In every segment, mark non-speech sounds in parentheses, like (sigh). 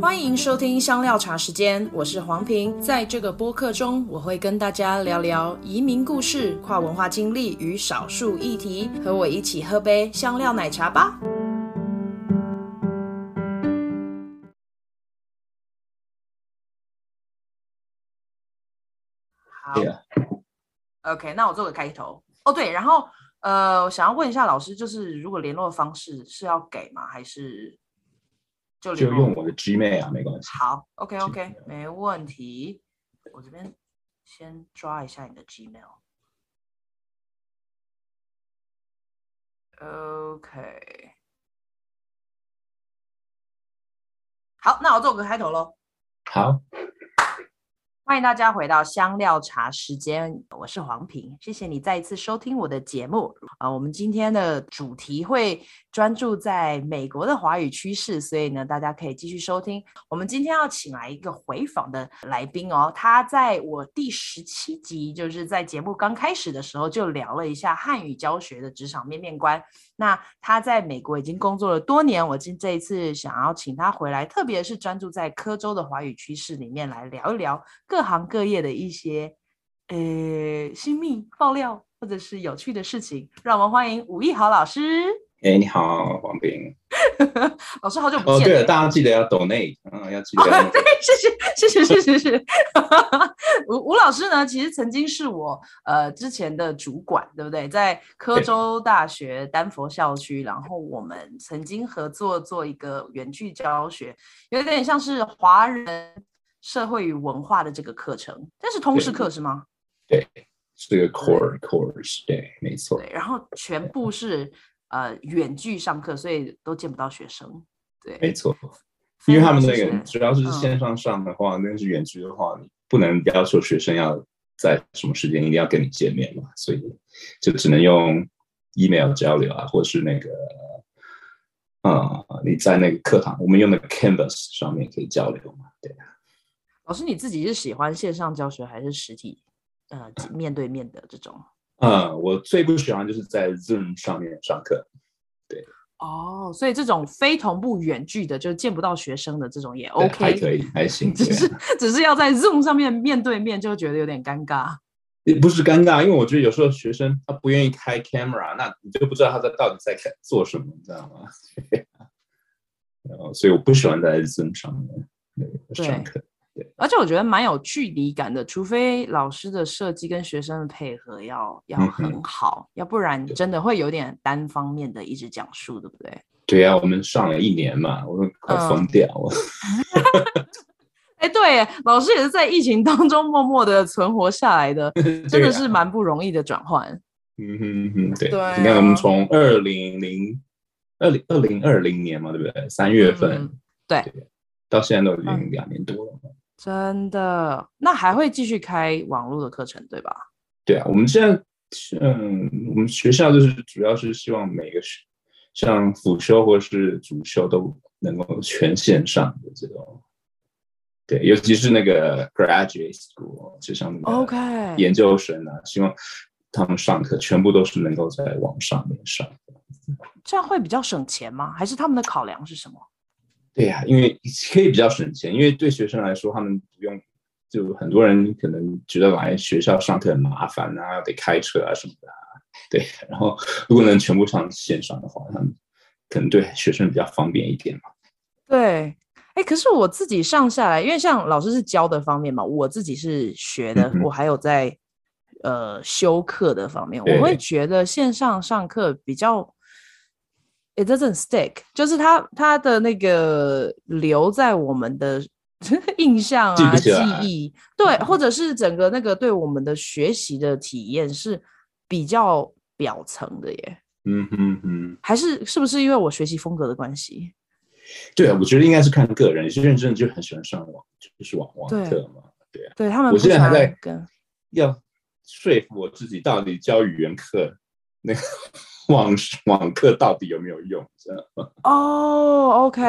欢迎收听香料茶时间，我是黄平。在这个播客中，我会跟大家聊聊移民故事、跨文化经历与少数议题。和我一起喝杯香料奶茶吧。好，OK，那我做个开头。哦，对，然后呃，我想要问一下老师，就是如果联络方式是要给吗？还是？就，就用我的 Gmail 啊，没关系。好，OK OK，没问题。我这边先抓一下你的 Gmail。OK。好，那我做个开头喽。好。欢迎大家回到香料茶时间，我是黄平，谢谢你再一次收听我的节目啊。我们今天的主题会专注在美国的华语趋势，所以呢，大家可以继续收听。我们今天要请来一个回访的来宾哦，他在我第十七集，就是在节目刚开始的时候就聊了一下汉语教学的职场面面观。那他在美国已经工作了多年，我今这一次想要请他回来，特别是专注在科州的华语趋势里面来聊一聊各行各业的一些呃新秘爆料或者是有趣的事情。让我们欢迎吴义豪老师。哎，你好，王斌 (laughs) 老师，好久不见。哦，对了，大家记得要 donate，嗯，要记得。(laughs) 对，谢谢，谢谢，谢谢，谢谢。伍伍 (laughs) 老师呢，其实曾经是我呃之前的主管，对不对？在科州大学丹佛校区，然后我们曾经合作做一个远距教学，有点像是华人社会与文化的这个课程，但是通识课是吗？对，是个 core course，对，没错。对，然后全部是。呃，远距上课，所以都见不到学生。对，没错，因为他们那个主要是线上上的话，嗯、那个是远距的话，你不能要求学生要在什么时间一定要跟你见面嘛，所以就只能用 email 交流啊，或是那个，啊、嗯，你在那个课堂，我们用的 Canvas 上面可以交流嘛，对。老师，你自己是喜欢线上教学还是实体？呃，面对面的这种？嗯，我最不喜欢就是在 Zoom 上面上课，对。哦，所以这种非同步远距的，就见不到学生的这种也 OK，还可以，还 (laughs) 行。只是只是要在 Zoom 上面面对面，就觉得有点尴尬。也不是尴尬，因为我觉得有时候学生他不愿意开 camera，那你就不知道他在到底在做什么，你知道吗？(laughs) 然后，所以我不喜欢在 Zoom 上面那个上课。而且我觉得蛮有距离感的，除非老师的设计跟学生的配合要要很好，嗯，要不然真的会有点单方面的一直讲述，对不对？对呀，啊，我们上了一年嘛，我都快疯掉了。(laughs) 哎，嗯，对，老师也是在疫情当中默默的存活下来的，(laughs) 真的是蛮不容易的转换。嗯哼哼，对，对，你看我们从二零零二零二零二零年嘛，对不对？三月份，嗯，对，对，到现在都已经两年多了。嗯真的，那还会继续开网络的课程，对吧？对啊，我们现在，嗯，我们学校就是主要是希望每个学，像辅修或是主修都能够全线上的这种，对，尤其是那个 graduate school，就像那个 OK 研究生啊.希望他们上课全部都是能够在网上面上，这样会比较省钱吗？还是他们的考量是什么？对呀、啊，因为可以比较省钱，因为对学生来说，他们不用，就很多人可能觉得来学校上课很麻烦啊，得开车啊什么的、啊。对，然后如果能全部上线上的话，他们可能对学生比较方便一点嘛。对，哎，可是我自己上下来，因为像老师是教的方面嘛，我自己是学的，嗯、我还有在呃修课的方面，我会觉得线上上课比较。It doesn't stick，就是它它的那个留在我们的 (laughs) 印象啊、记忆，对，或者是整个那个对我们的学习的体验是比较表层的耶。嗯哼哼，还是是不是因为我学习风格的关系？对啊，我觉得应该是看个人，有些人真的就很喜欢上网，就是网网课嘛，对啊。对他们，我现在还在跟要说服我自己，到底教语言课那个。网网课到底有没有用？这样哦、oh,，OK，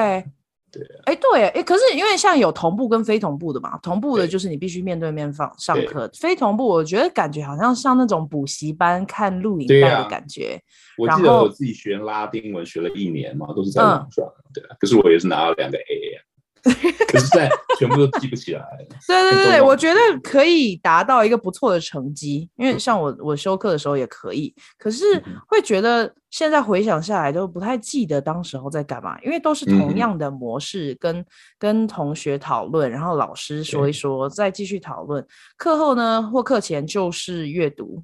(laughs) 对，哎，对，哎，可是因为像有同步跟非同步的嘛，同步的就是你必须面对面放上课，非同步我觉得感觉好像像那种补习班看录影带的感觉。我记得我自己学拉丁文学了一年嘛，都是在网上，嗯、对啊，可是我也是拿了两个 A。(laughs) 可是在全部都记不起来。(laughs) 对对对，我觉得可以达到一个不错的成绩，因为像我我修课的时候也可以，可是会觉得现在回想下来都不太记得当时候在干嘛，因为都是同样的模式跟，跟、嗯、跟同学讨论，然后老师说一说，再继续讨论。课后呢或课前就是阅读，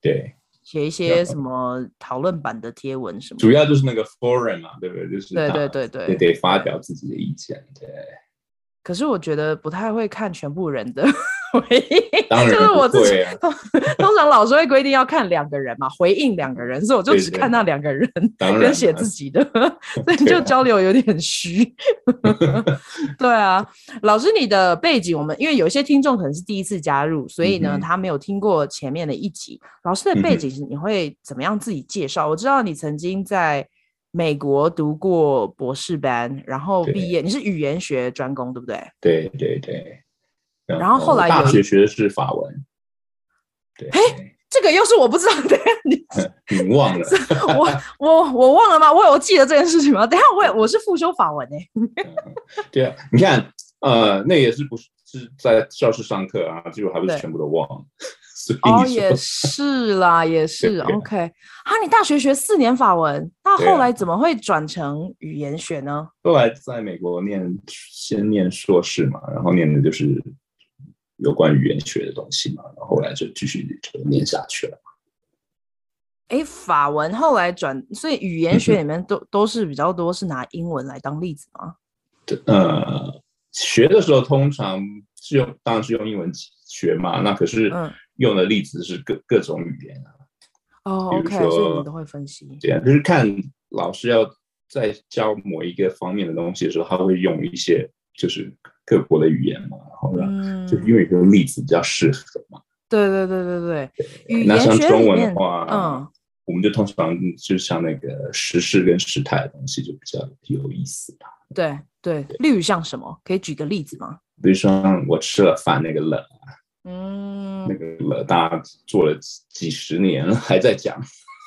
对。写一些什么讨论版的贴文什么，主要就是那个 forum 嘛，对不对？就是对对对对，也得发表自己的意见，对。可是我觉得不太会看全部人的回应，当然就是我自己。啊、通通常老师会规定要看两个人嘛，回应两个人，所以我就只看那两个人跟写自己的，(laughs) 所以就交流有点虚。(laughs) 对啊，老师，你的背景我们因为有些听众可能是第一次加入，所以呢、嗯、他没有听过前面的一集。老师的背景是你会怎么样自己介绍？我知道你曾经在。美国读过博士班，然后毕业。你是语言学专攻，对不对？对对对。然后后来大学学的是法文。对。哎，这个又是我不知道的，你你忘了？我我我忘了吗？我有记得这件事情吗？等下我我是复修法文哎。(laughs) 对啊，你看，呃，那也是不是是在教室上课啊？结果还不是全部都忘了。(laughs) 哦，也是啦，也是 OK。啊，你大学学四年法文，那后来怎么会转成语言学呢？后来在美国念，先念硕士嘛，然后念的就是有关语言学的东西嘛，然后后来就继续就念下去了。哎，法文后来转，所以语言学里面都都是比较多是拿英文来当例子吗？对，呃，学的时候通常是用，当然是用英文学嘛，那可是。嗯用的例子是各各种语言啊，哦、oh,，OK，所以你们都会分析。对啊，就是看老师要在教某一个方面的东西的时候，他会用一些就是各国的语言嘛，然后让、嗯、就因为这个例子比较适合嘛。对对对对对。对那像中文的话，嗯，我们就通常就像那个时事跟时态的东西就比较有意思吧。对对，例如像什么？可以举个例子吗？比如说我吃了饭那个了。嗯，那个冷，大家做了几十年了，还在讲。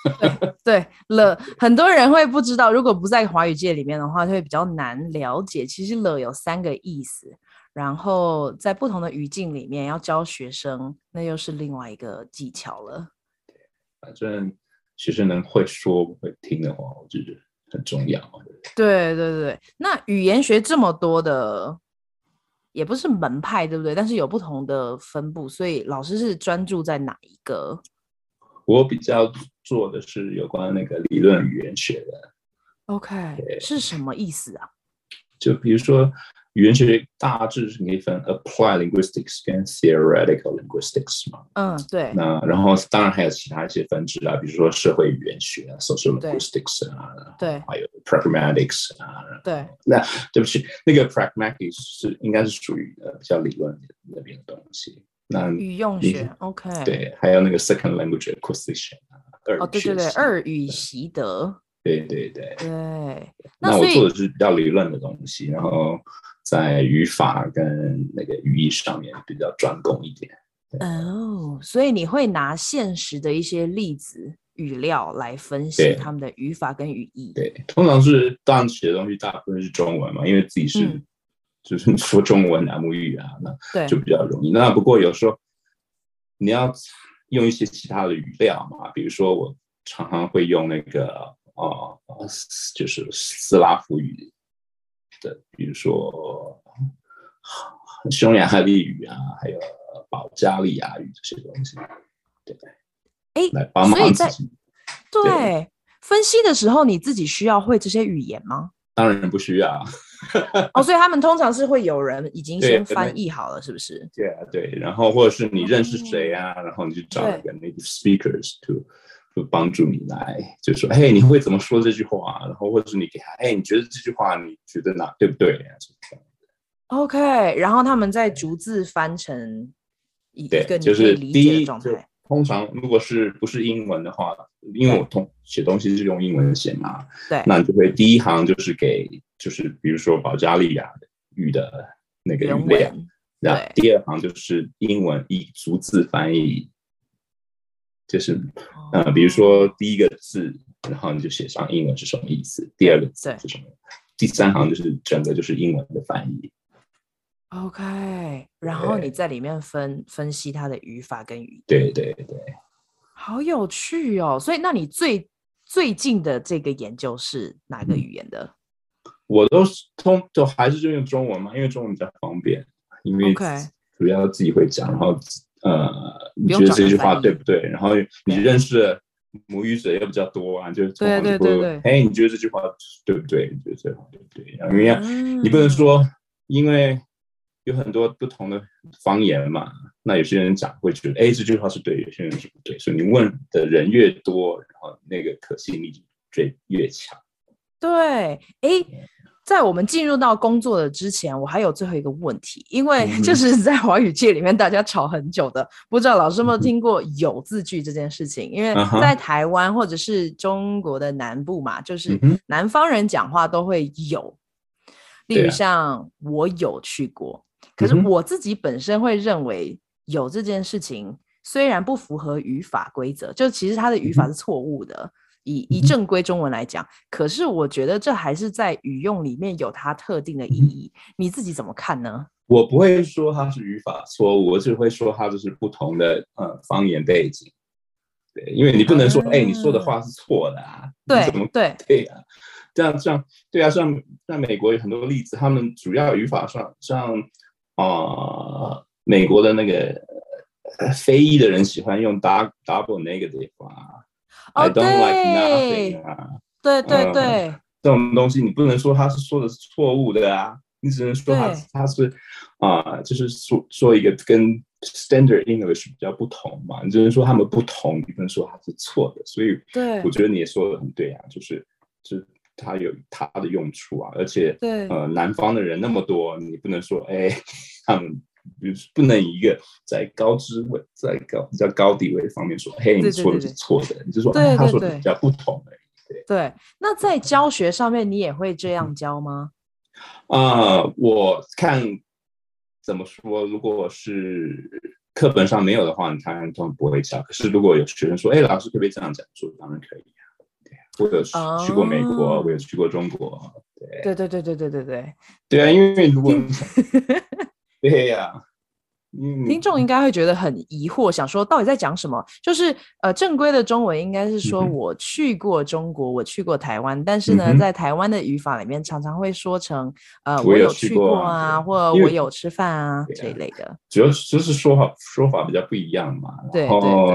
(laughs) 对对了，很多人会不知道，如果不在华语界里面的话，就会比较难了解。其实了有三个意思，然后在不同的语境里面要教学生，那又是另外一个技巧了。对，反正学生能会说会听的话，我觉得很重要。对对对对，那语言学这么多的。也不是门派，对不对？但是有不同的分布，所以老师是专注在哪一个？我比较做的是有关那个理论语言学的。OK，是什么意思啊？就比如说。语言学大致是可以分 applied linguistics 跟 theoretical linguistics 嘛。嗯，对。那然后当然还有其他一些分支啊，比如说社会语言学啊，social linguistics 啊，对，还有 pragmatics 啊。对。那对不起，那个 pragmatics 是应该是属于呃比较理论那边的东西。那语用学，OK。对，还有那个 second language acquisition 啊，二哦，对对对，二语习得。对对对。对。那我做的是比较理论的东西，然后。在语法跟那个语义上面比较专攻一点。哦，oh, 所以你会拿现实的一些例子语料来分析他们的语法跟语义。对，通常是当然写的东西大部分是中文嘛，因为自己是、嗯、就是说中文南母语啊，那就比较容易。那不过有时候你要用一些其他的语料嘛，比如说我常常会用那个哦、呃，就是斯拉夫语。的，比如说匈牙利语啊，还有保加利亚语这些东西，对不对？哎，来帮忙自己。对，对分析的时候，你自己需要会这些语言吗？当然不需要。(laughs) 哦，所以他们通常是会有人已经先翻译好了，是不是？对啊，对。然后或者是你认识谁啊，嗯、然后你去找一个 native speakers to。就帮助你来，就说，嘿，你会怎么说这句话？然后或者是你给他，哎，你觉得这句话你觉得哪对不对？OK，然后他们再逐字翻成一个你可以理解的状态。就是、通常如果是不是英文的话，因为我通写东西是用英文写嘛，对，那你就会第一行就是给，就是比如说保加利亚语的那个语料，然后第二行就是英文以逐字翻译。就是，呃，比如说第一个字，然后你就写上英文是什么意思，第二个字是什么，第三行就是整个就是英文的翻译。OK，然后你在里面分分析它的语法跟语义。对对对，好有趣哦！所以，那你最最近的这个研究是哪个语言的？嗯、我都是通，就还是就用中文嘛，因为中文比较方便，因为主要自己会讲，然后呃，你觉得这句话对不对？然后你认识的母语者也比较多啊，就对对对对，哎，你觉得这句话对不对？你觉得这句话对不对？因为你不能说因为。有很多不同的方言嘛，那有些人讲会觉得，哎，这句话是对，有些人是不对，所以你问的人越多，然后那个可信力就越强。对，哎，在我们进入到工作的之前，我还有最后一个问题，因为就是在华语界里面大家吵很久的，不知道老师有没有听过“有”字句这件事情？因为在台湾或者是中国的南部嘛，就是南方人讲话都会有，例如像我有去过。可是我自己本身会认为，有这件事情虽然不符合语法规则，就其实它的语法是错误的。以以正规中文来讲，可是我觉得这还是在语用里面有它特定的意义。你自己怎么看呢？我不会说它是语法错误，我只会说它就是不同的呃方言背景。对，因为你不能说哎、嗯欸，你说的话是错的啊。对，怎么对对啊？这样这样对啊，像在美国有很多例子，他们主要语法上像。啊、呃，美国的那个非裔的人喜欢用 double double negative 啊、oh,，I don't like nothing 啊，对对对，呃，这种东西你不能说他是说的是错误的啊，你只能说他他是啊，呃，就是说说一个跟 standard English 比较不同嘛，你只能说他们不同，你不能说他是错的，所以对，我觉得你也说的很对啊，就是就是。它有它的用处啊，而且对呃，南方的人那么多，你不能说哎，他们不能一个在高知位、在高比较高地位方面说，嘿，你说的是错的，你就说他说的比较不同而已。对，对，那在教学上面，你也会这样教吗？啊、呃，我看怎么说，如果是课本上没有的话，你当然都不会教。可是如果有学生说，哎，老师可不可以这样讲？说当然可以。我有去过美国，oh, 我有去过中国，对对对对对对对对啊！因为如果 (laughs) 对呀、啊，听众应该会觉得很疑惑，想说到底在讲什么？就是呃，正规的中文应该是说我去过中国，嗯、我去过台湾，但是呢，嗯、在台湾的语法里面常常会说成呃，我有去过啊，或者我有吃饭啊这一类的。主要就是说法说法比较不一样嘛。对。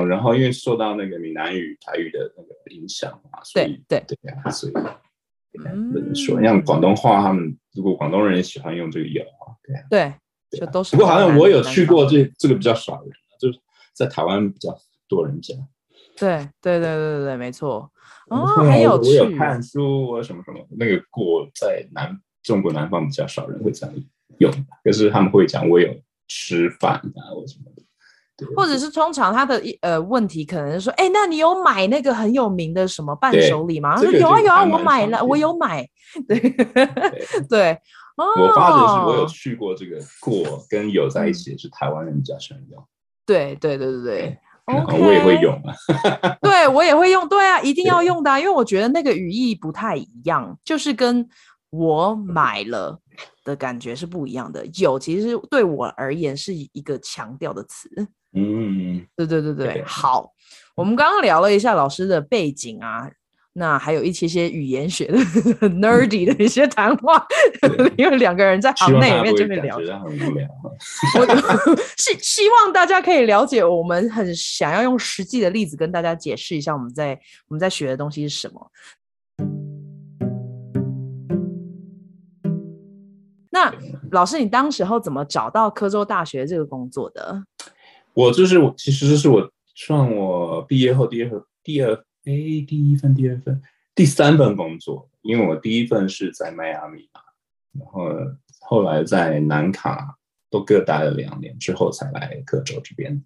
然后因为受到那个闽南语、台语的那个。影响嘛，所以对对对啊，所以嗯，说像广东话，他们如果广东人也喜欢用这个有啊，对对，就都是。不过好像我有去过这这个比较少人，就是在台湾比较多人讲。对对对对对，没错。哦，(laughs) 还有我有看书啊什么什么，那个过在南中国南方比较少人会这样用，可是他们会讲我有吃饭啊，或什么的。或者是通常他的呃问题可能是说，哎，那你有买那个很有名的什么伴手礼吗？他说有啊有啊，我买了，我有买。对对，(laughs) 哦，我发觉是我有去过这个过跟有在一起是台湾人比较喜欢用。对对对对对，我也会用啊。(laughs) 对我也会用，对啊，一定要用的啊，因为我觉得那个语义不太一样，就是跟我买了的感觉是不一样的。有其实对我而言是一个强调的词。嗯，对对对对，好，我们刚刚聊了一下老师的背景啊，那还有一些些语言学的 (laughs) nerdy 的一些谈话，因为两个人在行内里面就会聊，很无聊。我希希望大家可以了解，我们很想要用实际的例子跟大家解释一下我们在我们在学的东西是什么。那老师，你当时候怎么找到科州大学这个工作的？我就是我，其实这是我算我毕业后第二份、第二哎第一份、第二份、第三份工作，因为我第一份是在迈阿密嘛，然后后来在南卡都各待了两年之后才来各州这边。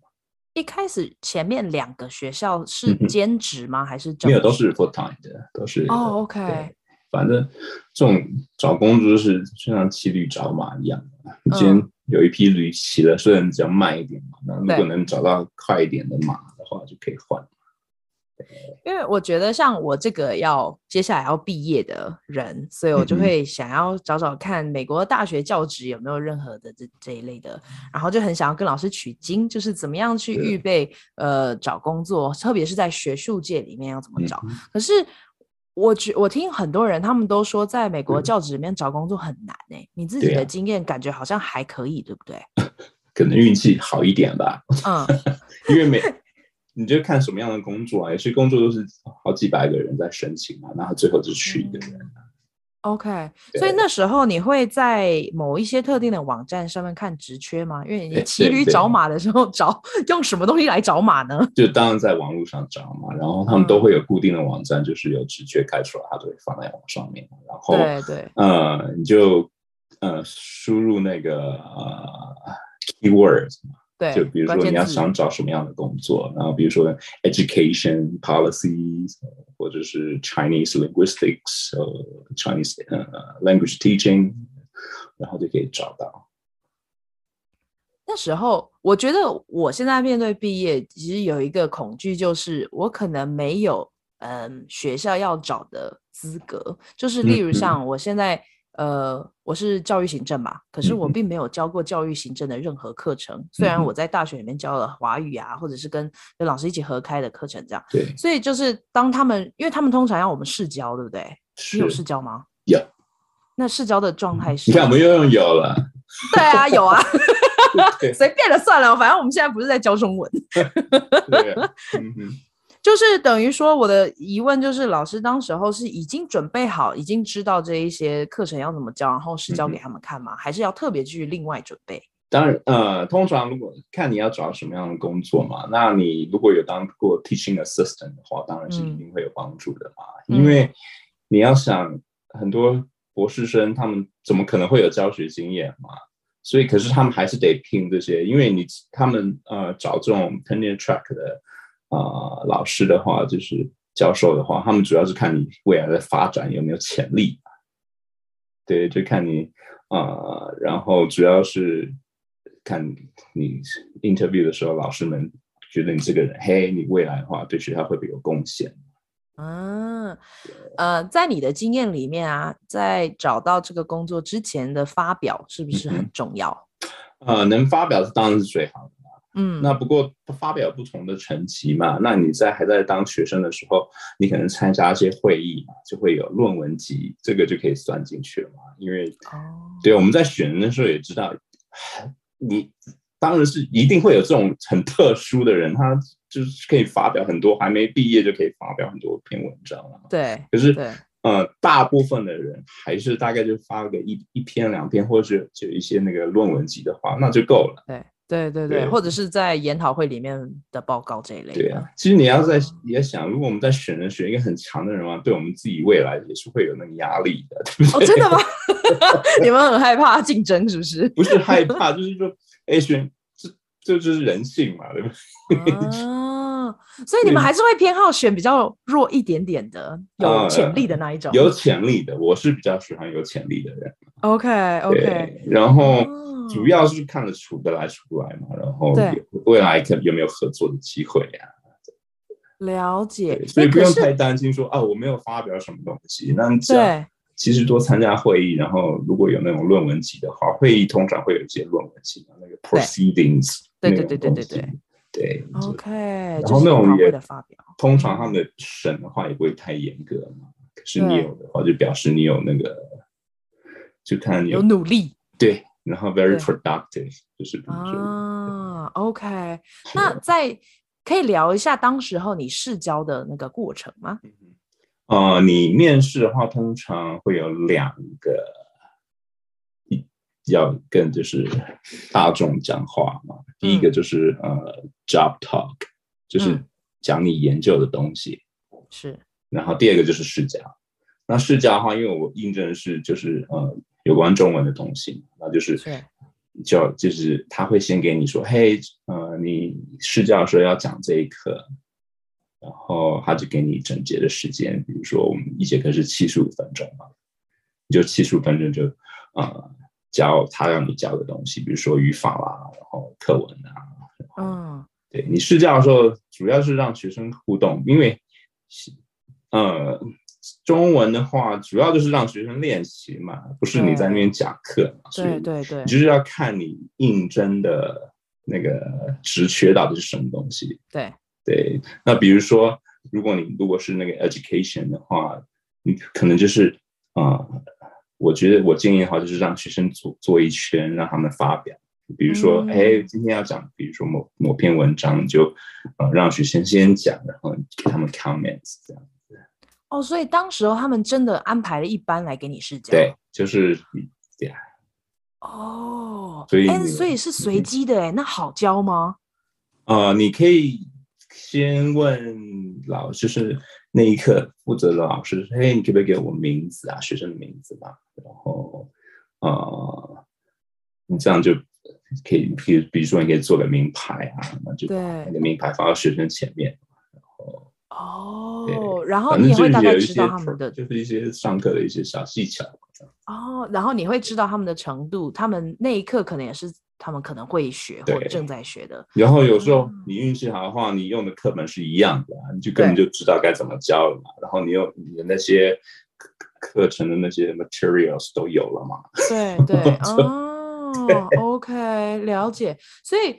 一开始前面两个学校是兼职吗？嗯、还是没有都是 full time 的，都是哦、oh,，OK。反正这种找工作就是就像骑驴找马一样，你今天有一匹驴骑了，虽然比较慢一点嘛，那如果能找到快一点的马的话，就可以换。因为我觉得像我这个要接下来要毕业的人，所以我就会想要找找看美国的大学教职有没有任何的这这一类的，然后就很想要跟老师取经，就是怎么样去预备呃找工作，特别是在学术界里面要怎么找。可是我觉我听很多人他们都说，在美国教职里面找工作很难诶、欸。你自己的经验感觉好像还可以，对不对？(laughs) 可能运气好一点吧。嗯，(laughs) 因为每你就看什么样的工作啊，有些工作都是好几百个人在申请啊，然后最后就去一个人。嗯、OK，所以那时候你会在某一些特定的网站上面看职缺吗？因为你骑驴找马的时候找用什么东西来找马呢？就当然在网络上找嘛，然后他们都会有固定的网站，就是有职缺开出来，他都会放在网上面。然后对对，呃，你就呃输入那个呃。Keywords 嘛，对，就比如说你要想找什么样的工作，然后比如说 education policies，或者是 Chinese linguistics，呃，Chinese 呃 language teaching，然后就可以找到。那时候我觉得我现在面对毕业，其实有一个恐惧，就是我可能没有嗯学校要找的资格，就是例如像我现在。嗯呃，我是教育行政嘛，可是我并没有教过教育行政的任何课程。嗯、虽然我在大学里面教了华语啊，或者是跟跟老师一起合开的课程这样。对。所以就是当他们，因为他们通常要我们试教，对不对？你有试教吗？有。那试教的状态是？你看，我们又用有了。对啊，有啊。(laughs) (laughs) 随便了，算了，反正我们现在不是在教中文。(laughs) 对。嗯哼。就是等于说，我的疑问就是，老师当时候是已经准备好，已经知道这一些课程要怎么教，然后是教给他们看吗？嗯、还是要特别去另外准备？当然，呃，通常如果看你要找什么样的工作嘛，那你如果有当过 teaching assistant 的话，当然是一定会有帮助的嘛。嗯、因为你要想，很多博士生他们怎么可能会有教学经验嘛？所以，可是他们还是得拼这些，因为你他们呃找这种 tenure track 的。啊、呃，老师的话就是教授的话，他们主要是看你未来的发展有没有潜力，对，就看你啊、呃，然后主要是看你 interview 的时候，老师们觉得你这个人，嘿，你未来的话对学校会不会有贡献？嗯，呃，在你的经验里面啊，在找到这个工作之前的发表是不是很重要？嗯、呃，能发表是当然是最好的。嗯，那不过发表不同的成绩嘛，那你在还在当学生的时候，你可能参加一些会议嘛，就会有论文集，这个就可以算进去了嘛。因为，哦，对，我们在选人的时候也知道，你当然是一定会有这种很特殊的人，他就是可以发表很多，还没毕业就可以发表很多篇文章了。对，可是，呃，大部分的人还是大概就发个一一篇两篇，或者是就一些那个论文集的话，那就够了。对。对对对，对或者是在研讨会里面的报告这一类。对啊，其实你要在也想，如果我们在选人选一个很强的人嘛，对我们自己未来也是会有那个压力的，对不对？哦，真的吗？(laughs) 你们很害怕竞争是不是？不是害怕，就是说，哎，选这这就是人性嘛，对不对？啊，所以你们还是会偏好选比较弱一点点的、有潜力的那一种。呃、有潜力的，我是比较喜欢有潜力的人。OK OK，然后。哦主要是看得出得来出来嘛，然后未来可有没有合作的机会呀、啊？了解，所以不用太担心说啊，我没有发表什么东西。那对，其实多参加会议，然后如果有那种论文集的话，会议通常会有一些论文集的那个 proceedings，对对对对对对对。OK，然后那种也通常他们的审的话也不会太严格嘛。可是你有的话，就表示你有那个，就看你有努力。对。然后 very productive，就是啊，OK，那在可以聊一下当时候你试教的那个过程吗？呃，你面试的话，通常会有两个，一要跟就是大众讲话嘛。第一个就是、嗯、呃 job talk，就是讲你研究的东西，是。然后第二个就是试教。那试教的话，因为我应征的是就是呃。有关中文的东西，那就是就就是他会先给你说，嘿，呃，你试教的时候要讲这一课，然后他就给你整节的时间，比如说我们一节课是七十五分钟嘛，你就七十五分钟就呃教他让你教的东西，比如说语法啦，然后课文啊，嗯，对你试教的时候主要是让学生互动，因为呃，中文的话，主要就是让学生练习嘛，不是你在那边讲课嘛。对对对，你就是要看你应征的那个职缺到底是什么东西。对对，那比如说，如果你如果是那个 education 的话，你可能就是啊、呃，我觉得我建议的话，就是让学生做做一圈，让他们发表。比如说，哎、嗯，今天要讲，比如说某某篇文章，就呃让学生先讲，然后给他们 comments 这样子。哦，所以当时候他们真的安排了一班来给你试讲。对，就是这样。哦，所以，所以是随机的哎，那好教吗？呃，你可以先问老师，就是那一刻负责的老师，嘿，你可不可以给我名字啊？学生的名字吧。然后，呃，你这样就。可以，比如比如说，你可以做个名牌啊，那就把那个名牌放到学生前面，哦，然后你也会大概知道他们的，就是一些上课的一些小技巧。哦，然后你会知道他们的程度，他们那一刻可能也是他们可能会学或者正在学的。然后有时候你运气好的话，你用的课本是一样的，你就根本就知道该怎么教了嘛。然后你有你的那些课程的那些 materials 都有了嘛。对对，哦。哦，OK，了解。所以，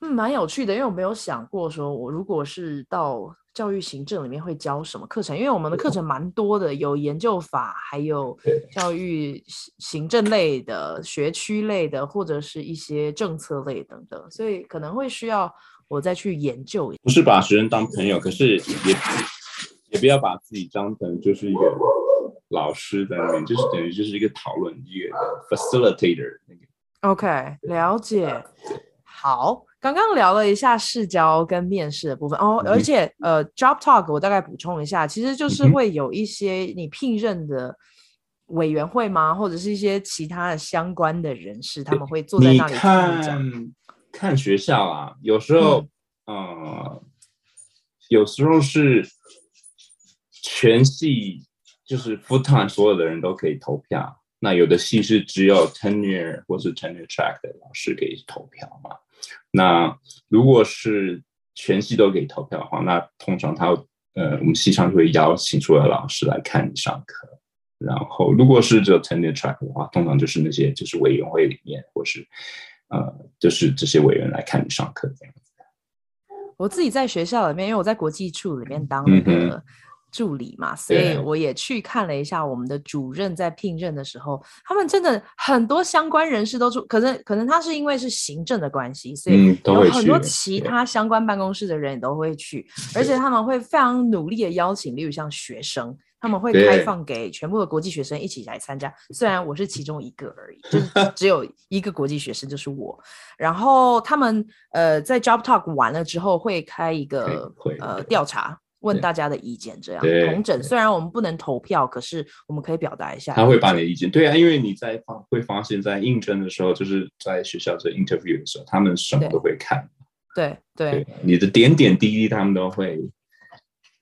嗯，蛮有趣的，因为我没有想过说，我如果是到教育行政里面会教什么课程，因为我们的课程蛮多的，有研究法，还有教育行政类的、学区类的，或者是一些政策类等等，所以可能会需要我再去研究。不是把学生当朋友，可是也也不要把自己当成就是一个老师在那边，就是等于就是一个讨论一个 facilitator 那个。OK，了解。好，刚刚聊了一下试教跟面试的部分哦，而且呃，Job Talk 我大概补充一下，其实就是会有一些你聘任的委员会吗？或者是一些其他的相关的人士，他们会坐在那里看看学校啊。有时候，嗯、呃，有时候是全系就是 full time，所有的人都可以投票。那有的系是只有 tenure 或是 tenure track 的老师可以投票嘛？那如果是全系都可以投票的话，那通常他呃，我们系上就会邀请出来老师来看你上课。然后如果是只有 tenure track 的话，通常就是那些就是委员会里面或是呃，就是这些委员来看你上课这样子。我自己在学校里面，因为我在国际处里面当那个。嗯助理嘛，所以我也去看了一下我们的主任在聘任的时候，他们真的很多相关人士都出，可能可能他是因为是行政的关系，所以有很多其他相关办公室的人也都会去，而且他们会非常努力的邀请，例如像学生，他们会开放给全部的国际学生一起来参加，虽然我是其中一个而已，就是 (laughs) 只有一个国际学生就是我，然后他们呃在 Job Talk 完了之后会开一个呃调查。问大家的意见，这样同整。虽然我们不能投票，可是我们可以表达一下。他会把你的意见，对啊，因为你在发会发现，在应征的时候，就是在学校做 interview 的时候，他们什么都会看。对对，对，你的点点滴滴，他们都会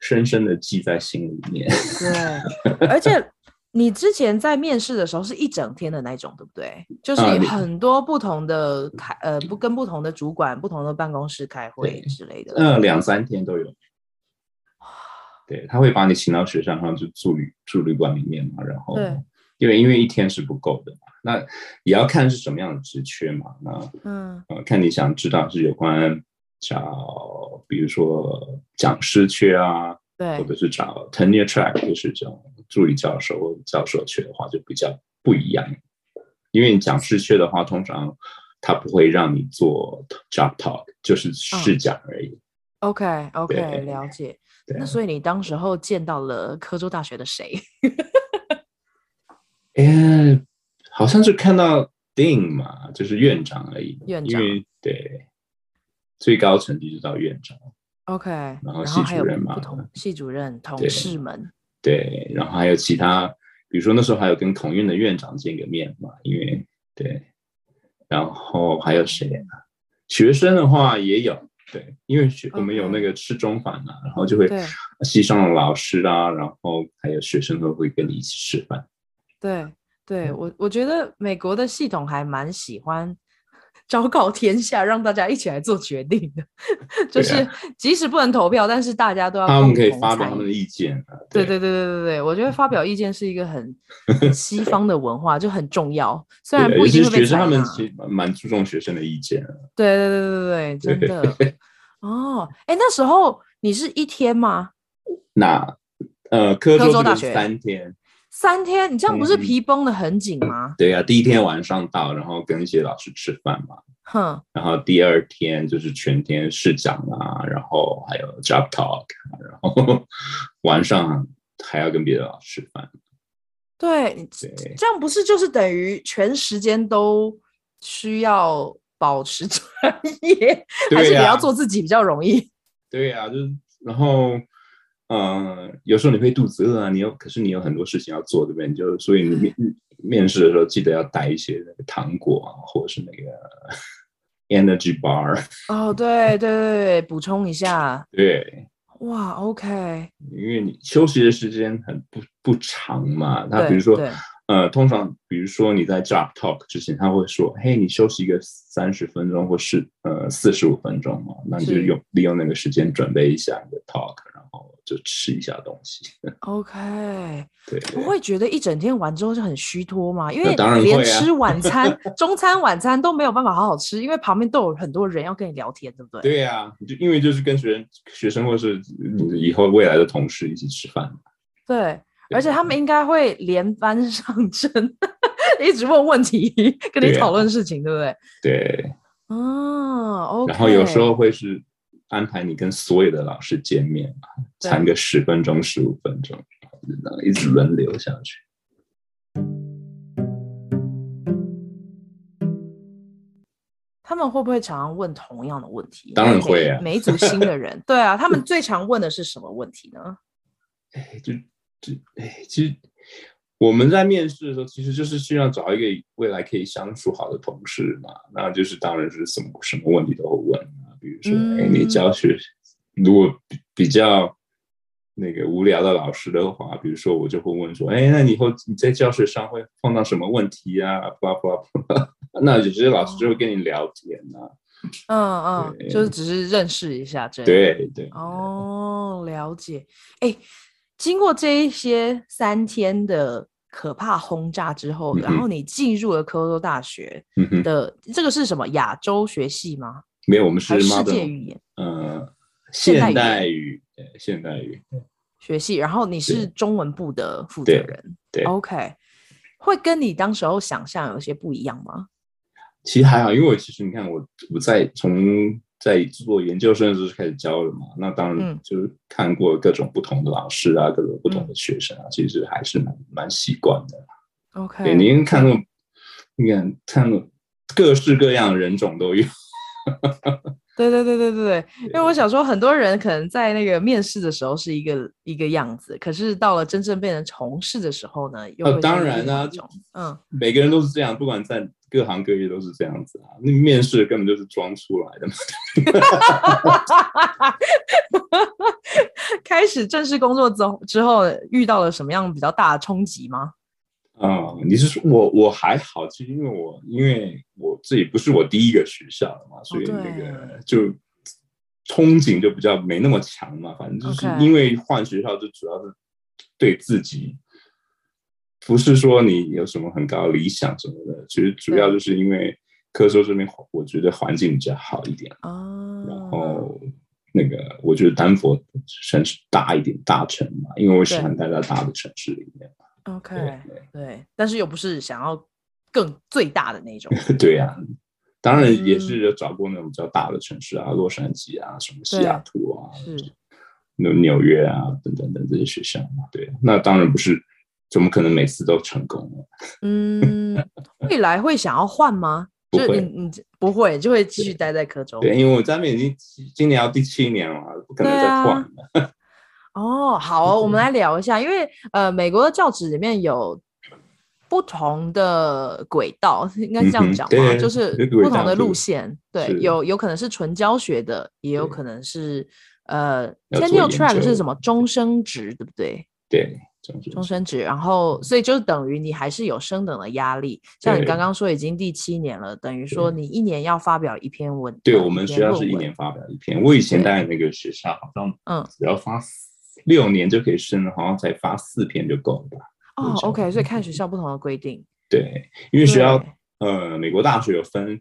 深深的记在心里面。对，而且你之前在面试的时候是一整天的那种，对不对？就是很多不同的开、啊、呃，不跟不同的主管、不同的办公室开会之类的。嗯、呃，两三天都有。对，他会把你请到学校上就住旅住旅馆里面嘛，然后，因为因为一天是不够的嘛，那也要看是什么样的职缺嘛，那嗯呃，看你想知道是有关找，比如说讲师缺啊，对，或者是找 tenure track 就是这种助理教授教授缺的话，就比较不一样，因为你讲师缺的话，通常他不会让你做 job talk，就是试讲而已。哦、OK OK，了解。那所以你当时候见到了科州大学的谁？哎、欸，好像是看到 Dean 嘛，就是院长而已。院长，因为对，最高层级就到院长。OK，然后系主任嘛，同系主任同事们对。对，然后还有其他，比如说那时候还有跟同院的院长见个面嘛，因为对，然后还有谁啊？学生的话也有。对，因为学我们有那个吃中饭啊，然后就会系上的老师啊，然后还有学生都会跟你一起吃饭。对，对。我我觉得美国的系统还蛮喜欢昭告天下，让大家一起来做决定的。就是即使不能投票，但是大家都要他们可以发表他们的意见。对对对对对对，我觉得发表意见是一个很很西方的文化，就很重要。虽然不一定会被学生他们其实蛮注重学生的意见。对对对对对，真的。哦，哎，那时候你是一天吗？那呃，科州大学三天。三天，你这样不是皮绷得很紧吗？嗯？对呀，啊，第一天晚上到，然后跟一些老师吃饭嘛。哼。然后第二天就是全天试讲啊，然后还有 job talk，然后 (laughs) 晚上还要跟别的老师吃饭。对，对这样不是就是等于全时间都需要保持专业，还是你要做自己比较容易？对呀，啊，就是然后。嗯，有时候你会肚子饿啊，你有，可是你有很多事情要做，对不对？你就所以你面面试的时候记得要带一些那个糖果啊，或者是那个 (laughs) energy bar。哦，对对对，补充一下。对。哇，OK。因为你休息的时间很不不长嘛，他比如说。呃，通常比如说你在 job talk 之前，他会说：“嘿，你休息一个三十分钟，或是呃四十五分钟嘛，那你就用利用那个时间准备一下你的 talk，就吃一下东西。(laughs) ” OK，对，不会觉得一整天玩之后就很虚脱吗？因为连吃晚餐、(laughs) 啊、中餐、晚餐都没有办法好好吃，因为旁边都有很多人要跟你聊天，对不对？对呀、啊，就因为就是跟学生、学生或是你以后未来的同事一起吃饭。对。而且他们应该会连番上阵，(laughs) 一直问问题，跟你讨论事情，对，不对？对。哦。然后有时候会是安排你跟所有的老师见面嘛，谈个十分钟、十五分钟，然后一直轮流下去。他们会不会常常问同样的问题？当然会啊。每一组新的人，(laughs) 对啊，他们最常问的是什么问题呢？哎，就就。哎，其实我们在面试的时候，其实就是需要找一个未来可以相处好的同事嘛。那就是当然是什么什么问题都会问啊，比如说，哎、嗯，你教学如果比比较那个无聊的老师的话，比如说我就会问说，哎，那你以后你在教学上会碰到什么问题啊？巴拉巴拉，(laughs) 那有些老师就会跟你聊天啊。嗯嗯，就是只是认识一下这样。对对，对。哦，了解。哎。经过这一些三天的可怕轰炸之后，嗯、然后你进入了科州大学的、嗯、这个是什么亚洲学系吗？没有，我们是世界语言，呃，现代语，现代语学系。然后你是中文部的负责人，对，对，OK，会跟你当时候想象有些不一样吗？其实还好，因为我其实你看我我在从。在做研究生的时候就开始教了嘛，那当然就是看过各种不同的老师啊，嗯、各种不同的学生啊，其实还是蛮蛮习惯的。OK，对，您看那，你看看过各式各样的人种都有。(laughs) 对对对对对对，因为我想说，很多人可能在那个面试的时候是一个一个样子，可是到了真正变成从事的时候呢，又、哦、当然啊，嗯，每个人都是这样，不管在各行各业都是这样子啊。那面试根本就是装出来的嘛。(laughs) 开始正式工作之后之后，遇到了什么样比较大的冲击吗？啊、嗯，你是说我我还好，其实因为我因为我自己不是我第一个学校的嘛，所以那个就憧憬就比较没那么强嘛。反正就是因为换学校，就主要是对自己，不是说你有什么很高的理想什么的，其实主要就是因为科州这边我觉得环境比较好一点啊，然后那个我觉得丹佛城市大一点，大城嘛，因为我喜欢待在大的城市里面嘛。OK，对，对，但是又不是想要更最大的那种。(laughs) 对呀、啊，当然也是有找过那种比较大的城市啊，嗯、洛杉矶啊，什么西雅图啊，是纽纽约啊，等等等这些学校嘛。对，那当然不是，怎么可能每次都成功呢？(laughs) 嗯，未来会想要换吗？不会，你你不会，就会继续待在科州。对，因为我在那边已经今年要第七年了，不可能再换了。哦，好哦，我们来聊一下，因为呃，美国的教职里面有不同的轨道，应该这样讲吧？嗯、就是不同的路线，对，有有可能是纯教学的，也有可能是呃，tenure track 是什么终生职，对不对？对，终身职，然后所以就等于你还是有升等的压力。像你刚刚说已经第七年了，等于说你一年要发表一篇文。对，我们学校是一年发表一篇。我以前在那个学校好像，嗯，只要发六年就可以升，好像才发四篇就够了吧？哦，OK，所以看学校不同的规定。对，因为学校呃，美国大学有分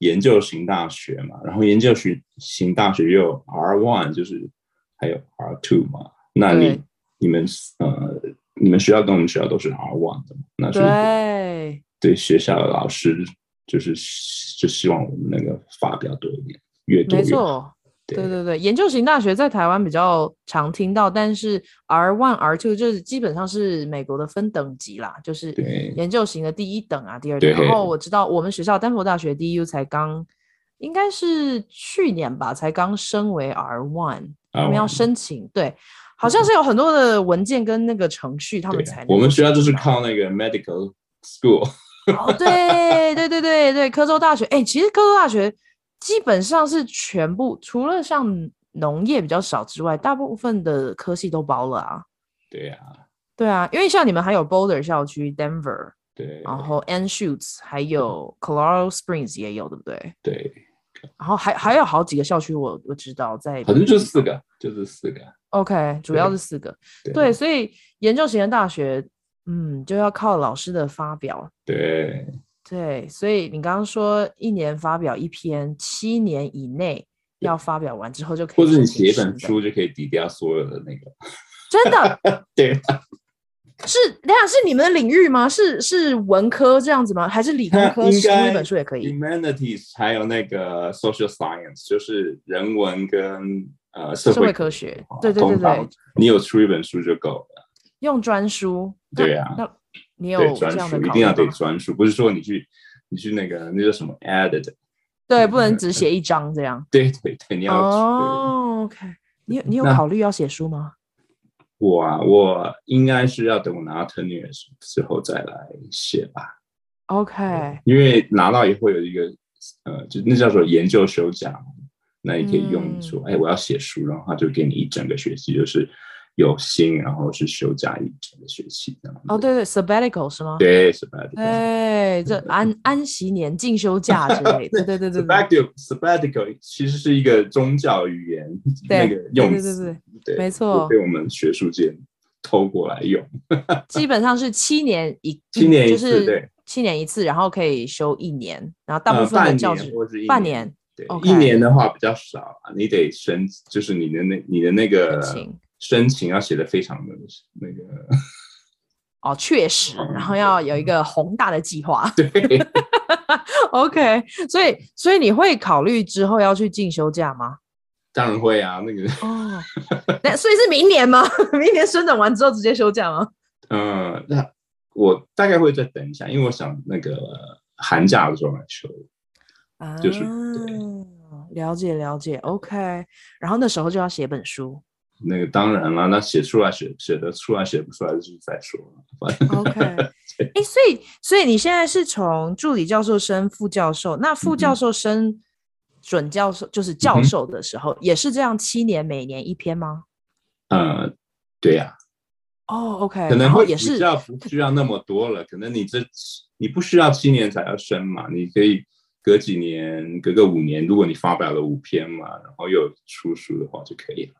研究型大学嘛，然后研究型型大学又有 R one，就是还有 R two 嘛，那你。你们呃，你们学校跟我们学校都是 R one 的，那是对对学校的老师就是就希望我们那个发表多一点，越多越好。对，对对对，研究型大学在台湾比较常听到，但是 R one R two 就是基本上是美国的分等级啦，就是研究型的第一等啊，第二等。然后我知道我们学校丹佛大学 DU 才刚，应该是去年吧，才刚升为 R one，我们要申请对。好像是有很多的文件跟那个程序，他们才能。我们学校就是靠那个 medical school。(laughs) 哦，对对对对对，科州大学。哎，其实科州大学基本上是全部，除了像农业比较少之外，大部分的科系都包了啊。对啊，对啊，因为像你们还有 Boulder 校区、Denver，对，然后 Anschutz，还有 Colorado Springs 也有，对不对？对。然后还还有好几个校区，我我知道在，反正就四个，就是四个。OK，主要是四个，对，对，所以研究型的大学，嗯，就要靠老师的发表，对，对，所以你刚刚说一年发表一篇，七年以内要发表完之后就可以，或者你写一本书就可以抵掉所有的那个，真的 (laughs) (laughs) 对，是那样是你们的领域吗？是是文科这样子吗？还是理工科 (laughs) 写一本书也可以？Humanities 还有那个 Social Science，就是人文跟。呃，社会科学，对对对对，你有出一本书就够了。用专书，对啊，那你有专属，一定要得专属，不是说你去你去那个那叫什么 added，对，不能只写一张这样。(laughs) 对对对，你要哦，OK，你你有考虑要写书吗？我啊，我应该是要等我拿到 tenure 之后再来写吧。OK，因为拿到以后有一个呃，就那叫做研究休假。那你可以用说，哎、我要写书，然后他就给你一整个学期，就是有薪，然后是休假一整个学期这样。哦，对对，sabbatical 是吗？对，sabbatical。哎，这安安息年、进修假之类的。(laughs) 对对对对。sabbatical，sabbatical 其实是一个宗教语言，那个用词，对对对对，没错，被我们学术界偷过来用。(laughs) 基本上是七年一，七年一次，对，七年一次，然后可以休一年，然后大部分的教职半年。对，Okay. 一年的话比较少啊，你得申，就是你的那你的那个申请要写的非常的那个哦，确实，(laughs) 然后要有一个宏大的计划。(laughs) 对，(laughs) OK，所以所以你会考虑之后要去进修假吗？当然会啊，那个哦，那所以是明年吗？明年升等完之后直接休假吗？嗯，那我大概会再等一下，因为我想那个寒假的时候来休。啊，就是了解了解，OK。然后那时候就要写本书，那个当然了，那写出来写写得出来，写不出来就是再说了。OK，(laughs) 哎，所以所以你现在是从助理教授升副教授，那副教授升准教授，就是教授的时候，嗯、也是这样七年每年一篇吗？呃，对呀、啊。哦、oh,，OK，可能会也是比较不需要那么多了，可能你这你不需要七年才要升嘛，你可以。隔几年，隔个五年，如果你发表了五篇嘛，然后又出书的话就可以了。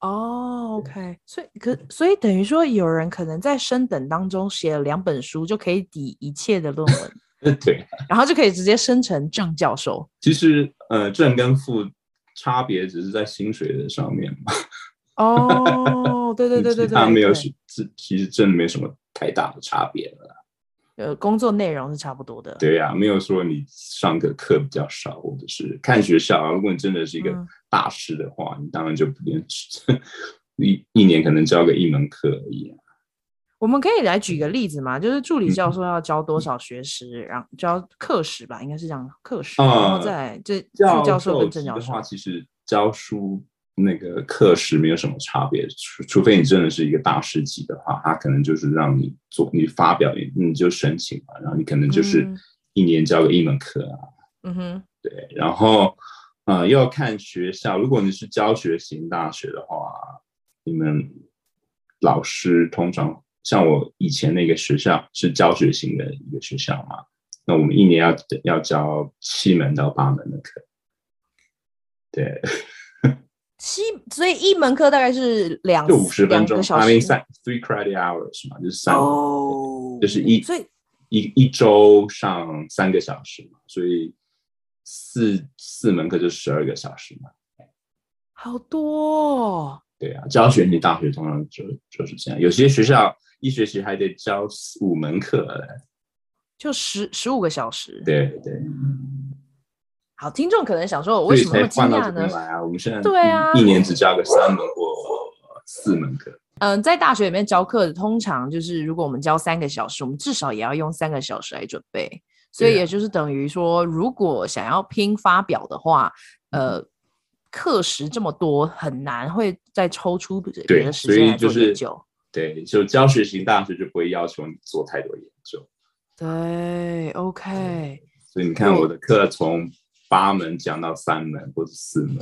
哦，OK，所以可所以等于说，有人可能在升等当中写了两本书，就可以抵一切的论文。(laughs) 对，然后就可以直接升成正教授。其实，呃，正跟副差别只是在薪水的上面嘛。哦，对对对对对，(laughs) 他没有是，其实真的没什么太大的差别了。呃，工作内容是差不多的。对呀、啊，没有说你上个课比较少，或者是看学校啊。如果你真的是一个大师的话，嗯、你当然就不连一一年可能教个一门课而已、啊。我们可以来举个例子嘛，就是助理教授要教多少学时，嗯、然后教课时吧，应该是这样，课时，嗯、然后再这副教授跟正教授的话，其实教书。那个课时没有什么差别，除除非你真的是一个大师级的话，他可能就是让你做，你发表你你就申请嘛，然后你可能就是一年教个一门课啊，嗯哼，对，然后呃要看学校，如果你是教学型大学的话，你们老师通常像我以前那个学校是教学型的一个学校嘛，那我们一年要要教七门到八门的课，对，七，所以一门课大概是两就五十分钟，I mean 三 three credit hours 嘛，就是三，oh, 就是一所以一一周上三个小时嘛，所以四四门课就十二个小时嘛，好多哦。对啊，教学你大学通常就就是这样，有些学校一学期还得教五门课嘞，就十十五个小时。对对，好，听众可能想说，我为什么惊讶呢？来啊，我们现在对啊，一年只教个三门或四门课。嗯，在大学里面教课，通常就是如果我们教三个小时，我们至少也要用三个小时来准备，所以也就是等于说，如果想要拼发表的话，呃。课时这么多，很难会再抽出别的时间来做研究。对，就教学型大学就不会要求你做太多研究。对，OK。所以你看我的课从八门讲到三门或者四门，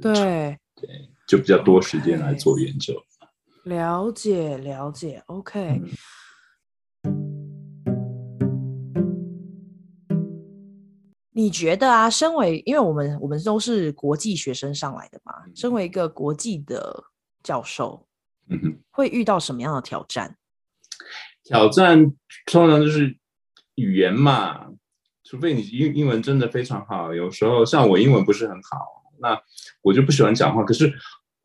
对对，就比较多时间来做研究。Okay. 了解，了解，OK。嗯你觉得啊，身为因为我们我们都是国际学生上来的嘛，身为一个国际的教授，嗯哼，会遇到什么样的挑战？挑战通常就是语言嘛，除非你英英文真的非常好。有时候像我英文不是很好，那我就不喜欢讲话。可是，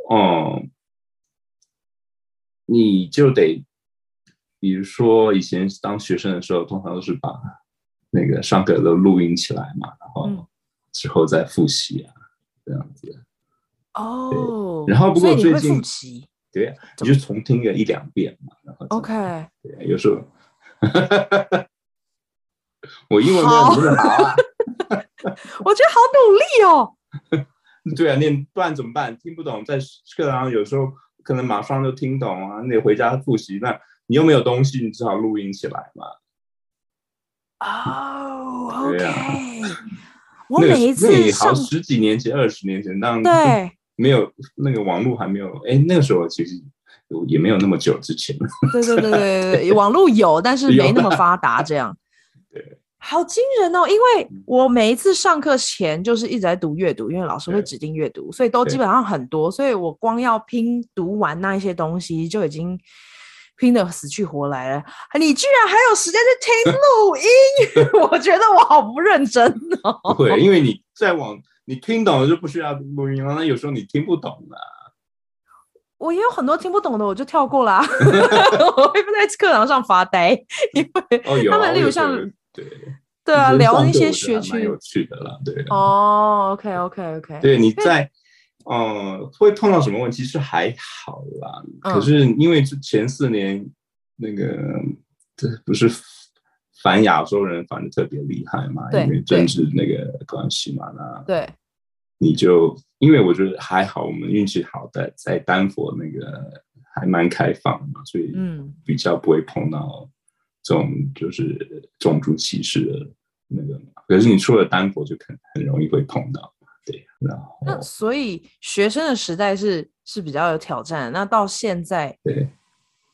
嗯，你就得，比如说以前当学生的时候，通常都是把。那个上课都录音起来嘛，然后之后再复习啊，嗯、这样子。哦。然后不过最近，对、啊，么你就重听个一两遍嘛，然后。OK。对，有时候。(laughs) 我英文没有你那么好啊。(laughs) 我觉得好努力哦。(laughs) 对啊，念不然怎么办？听不懂，在课堂上有时候可能马上就听懂啊，你得回家复习。那你又没有东西，你只好录音起来嘛。哦、oh，OK，我每一次好十几年前、二十年前，当对 (laughs) 没有那个网络还没有，哎，那个时候其实也没有那么久之前。对对对对对，网络有，但是没那么发达，这样。对，好惊人哦！因为我每一次上课前就是一直在读阅读，因为老师会指定阅读，所以都基本上很多，所以我光要拼读完那一些东西就已经。拼得死去活来了，你居然还有时间去听 (laughs) 录音？(laughs) 我觉得我好不认真哦。不会，因为你再往，你听懂了就不需要录音了。那有时候你听不懂的，我也有很多听不懂的，我就跳过啦。(laughs) 我会在课堂上发呆，因为他们例如像对对啊，聊那些学区有趣的啦，对哦，OK OK OK，对你在。嗯，会碰到什么问题？其实还好啦。嗯、可是因为前四年那个这不是反亚洲人反的特别厉害嘛？因为政治那个关系嘛。那对，你就因为我觉得还好，我们运气好在在丹佛那个还蛮开放嘛，所以嗯，比较不会碰到这种就是种族歧视的那个。可是你出了丹佛，就很很容易会碰到。对，然后那所以学生的时代是是比较有挑战。那到现在，对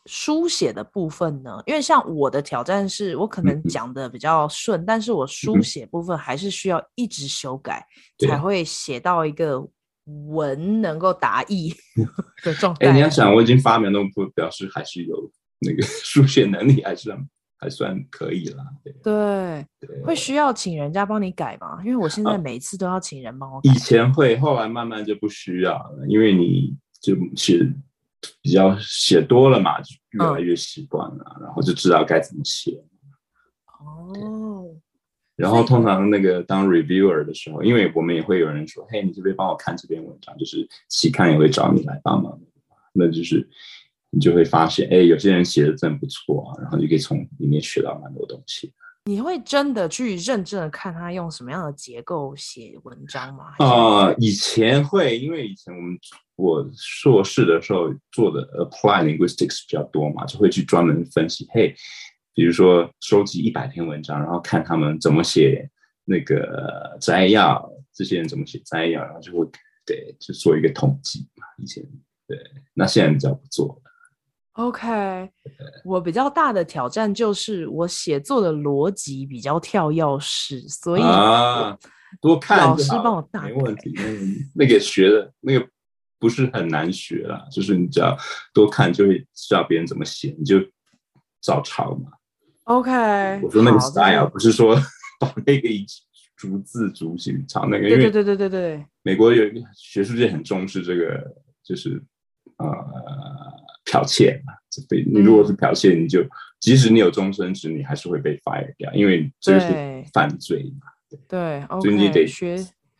书写的部分呢？因为像我的挑战是我可能讲的比较顺，嗯、但是我书写部分还是需要一直修改，嗯、才会写到一个文能够达意 (laughs) 的状态。哎，你要想，我已经发明了，不表示还是有那个 (laughs) 书写能力，还是让。还算可以啦，对，对，对，会需要请人家帮你改吗？因为我现在每次都要请人帮我改。以前会，后来慢慢就不需要了，因为你就写比较写多了嘛，就越来越习惯了，嗯、然后就知道该怎么写。哦。然后通常那个当 reviewer 的时候，因为我们也会有人说：“嘿，你这边帮我看这篇文章。”就是期刊也会找你来帮忙，那就是。你就会发现，哎，有些人写的真不错啊，然后你可以从里面学到蛮多东西。你会真的去认真的看他用什么样的结构写文章吗？啊、呃，以前会，因为以前我们我硕士的时候做的 applied linguistics 比较多嘛，就会去专门分析，嘿，比如说收集一百篇文章，然后看他们怎么写那个摘要，这些人怎么写摘要，然后就会对，就做一个统计嘛。以前对，那现在比较不做了。OK，我比较大的挑战就是我写作的逻辑比较跳钥匙，所以啊，多看老师帮我大没问题。那个学的那个不是很难学啦，就是你只要多看就会知道别人怎么写，你就照抄嘛。OK，我说那个 style 不是说 (laughs) 把那个逐字逐句抄那个，因为对对对对对，美国有一个学术界很重视这个，就是呃。剽窃嘛，被你如果是剽窃，你就、嗯、即使你有终身制，你还是会被 fire 掉，因为这个是犯罪嘛。对，所以你得学。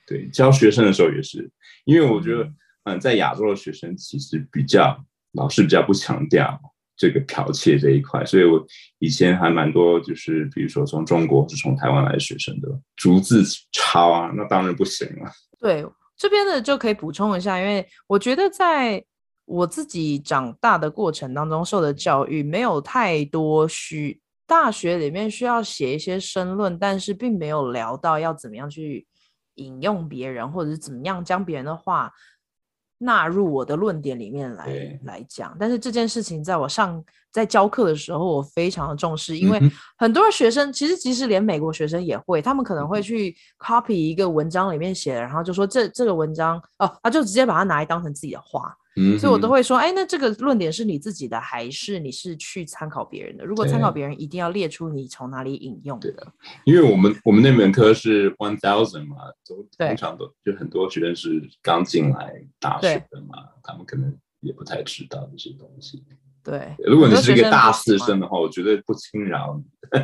对，教学生的时候也是，因为我觉得，嗯，嗯在亚洲的学生其实比较老师比较不强调这个剽窃这一块，所以我以前还蛮多，就是比如说从中国是从台湾来的学生的逐字抄啊，那当然不行了。对，这边的就可以补充一下，因为我觉得在。我自己长大的过程当中受的教育没有太多需大学里面需要写一些申论，但是并没有聊到要怎么样去引用别人，或者是怎么样将别人的话纳入我的论点里面来来讲。但是这件事情在我上在教课的时候，我非常的重视，因为很多学生其实即使连美国学生也会，他们可能会去 copy 一个文章里面写的，然后就说这这个文章哦，他就直接把它拿来当成自己的话。所以，我都会说，哎，那这个论点是你自己的，还是你是去参考别人的？如果参考别人，一定要列出你从哪里引用的。因为我们我们那门课是 one thousand 嘛，都通常都就很多学生是刚进来大学的嘛，他们可能也不太知道这些东西。对，如果你是一个大四生的话，我绝对不轻饶你。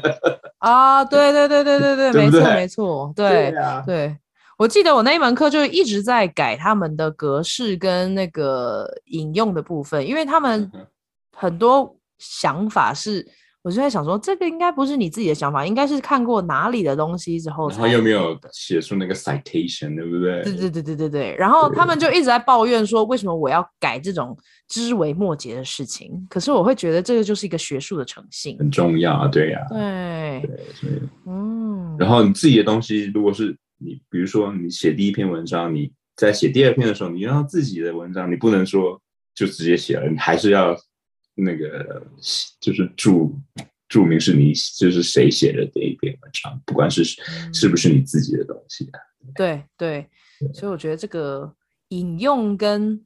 啊，对对对对对对，对对 (laughs) 没错没错，对对，啊、对。我记得我那一门课就一直在改他们的格式跟那个引用的部分，因为他们很多想法是，我就在想说，这个应该不是你自己的想法，应该是看过哪里的东西之后才。然后又没有写出那个 citation，对不对？对对对对对对。然后他们就一直在抱怨说，为什么我要改这种枝微末节的事情？可是我会觉得这个就是一个学术的诚信，很重要啊，对呀、啊，对对，所以嗯，然后你自己的东西如果是。你比如说，你写第一篇文章，你在写第二篇的时候，你要自己的文章，你不能说就直接写了，你还是要那个就是注注明是你就是谁写的这一篇文章，不管是是不是你自己的东西啊。对对，所以我觉得这个引用跟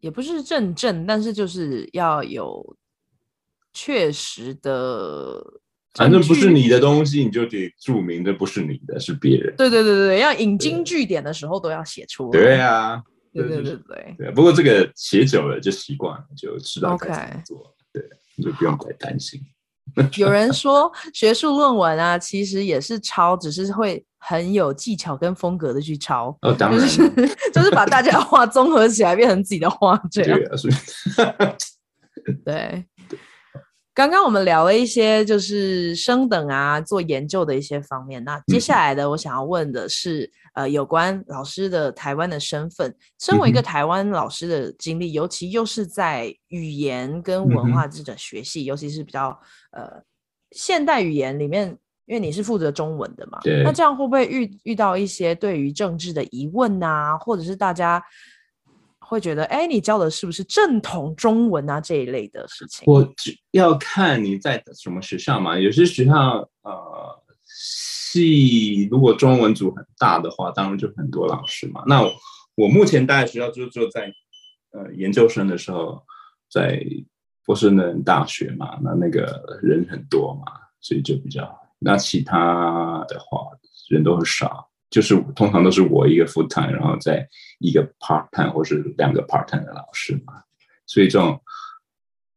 也不是认证，但是就是要有确实的。反正不是你的东西，你就得注明这不是你的，是别人。对对对对，要引经据典的时候都要写出来。对啊，对对对对，对。不过这个写久了就习惯了，就知道该怎么做。Okay. 对，你就不用太担心。(laughs) 有人说学术论文啊，其实也是抄，只是会很有技巧跟风格的去抄。哦，当然，就是 (laughs) 就是把大家的话综合起来变成自己的话，这样。对。刚刚我们聊了一些就是升等啊，做研究的一些方面。那接下来的我想要问的是，嗯、呃，有关老师的台湾的身份。身为一个台湾老师的经历，嗯、尤其又是在语言跟文化这种学系，嗯、尤其是比较呃现代语言里面，因为你是负责中文的嘛，那这样会不会遇遇到一些对于政治的疑问啊，或者是大家？会觉得，哎，你教的是不是正统中文啊？这一类的事情，我要看你在什么学校嘛。有些学校，呃，系如果中文组很大的话，当然就很多老师嘛。那我，我目前待的学校就就在，呃，研究生的时候，在波士顿大学嘛，那那个人很多嘛，所以就比较。那其他的话，人都很少。就是通常都是我一个 full time，然后在一个 part time 或是两个 part time 的老师嘛，所以这种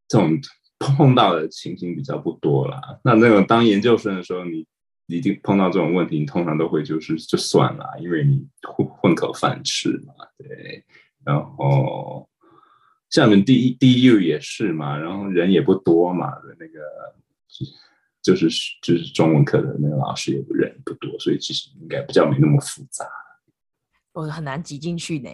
这种碰到的情形比较不多啦。那那种当研究生的时候，你一定碰到这种问题，你通常都会就是就算了，因为你混混口饭吃嘛，对。然后像你们 D DU 也是嘛，然后人也不多嘛，那个。就是就是中文课的那个老师也不人不多，所以其实应该比较没那么复杂。我很难挤进去呢。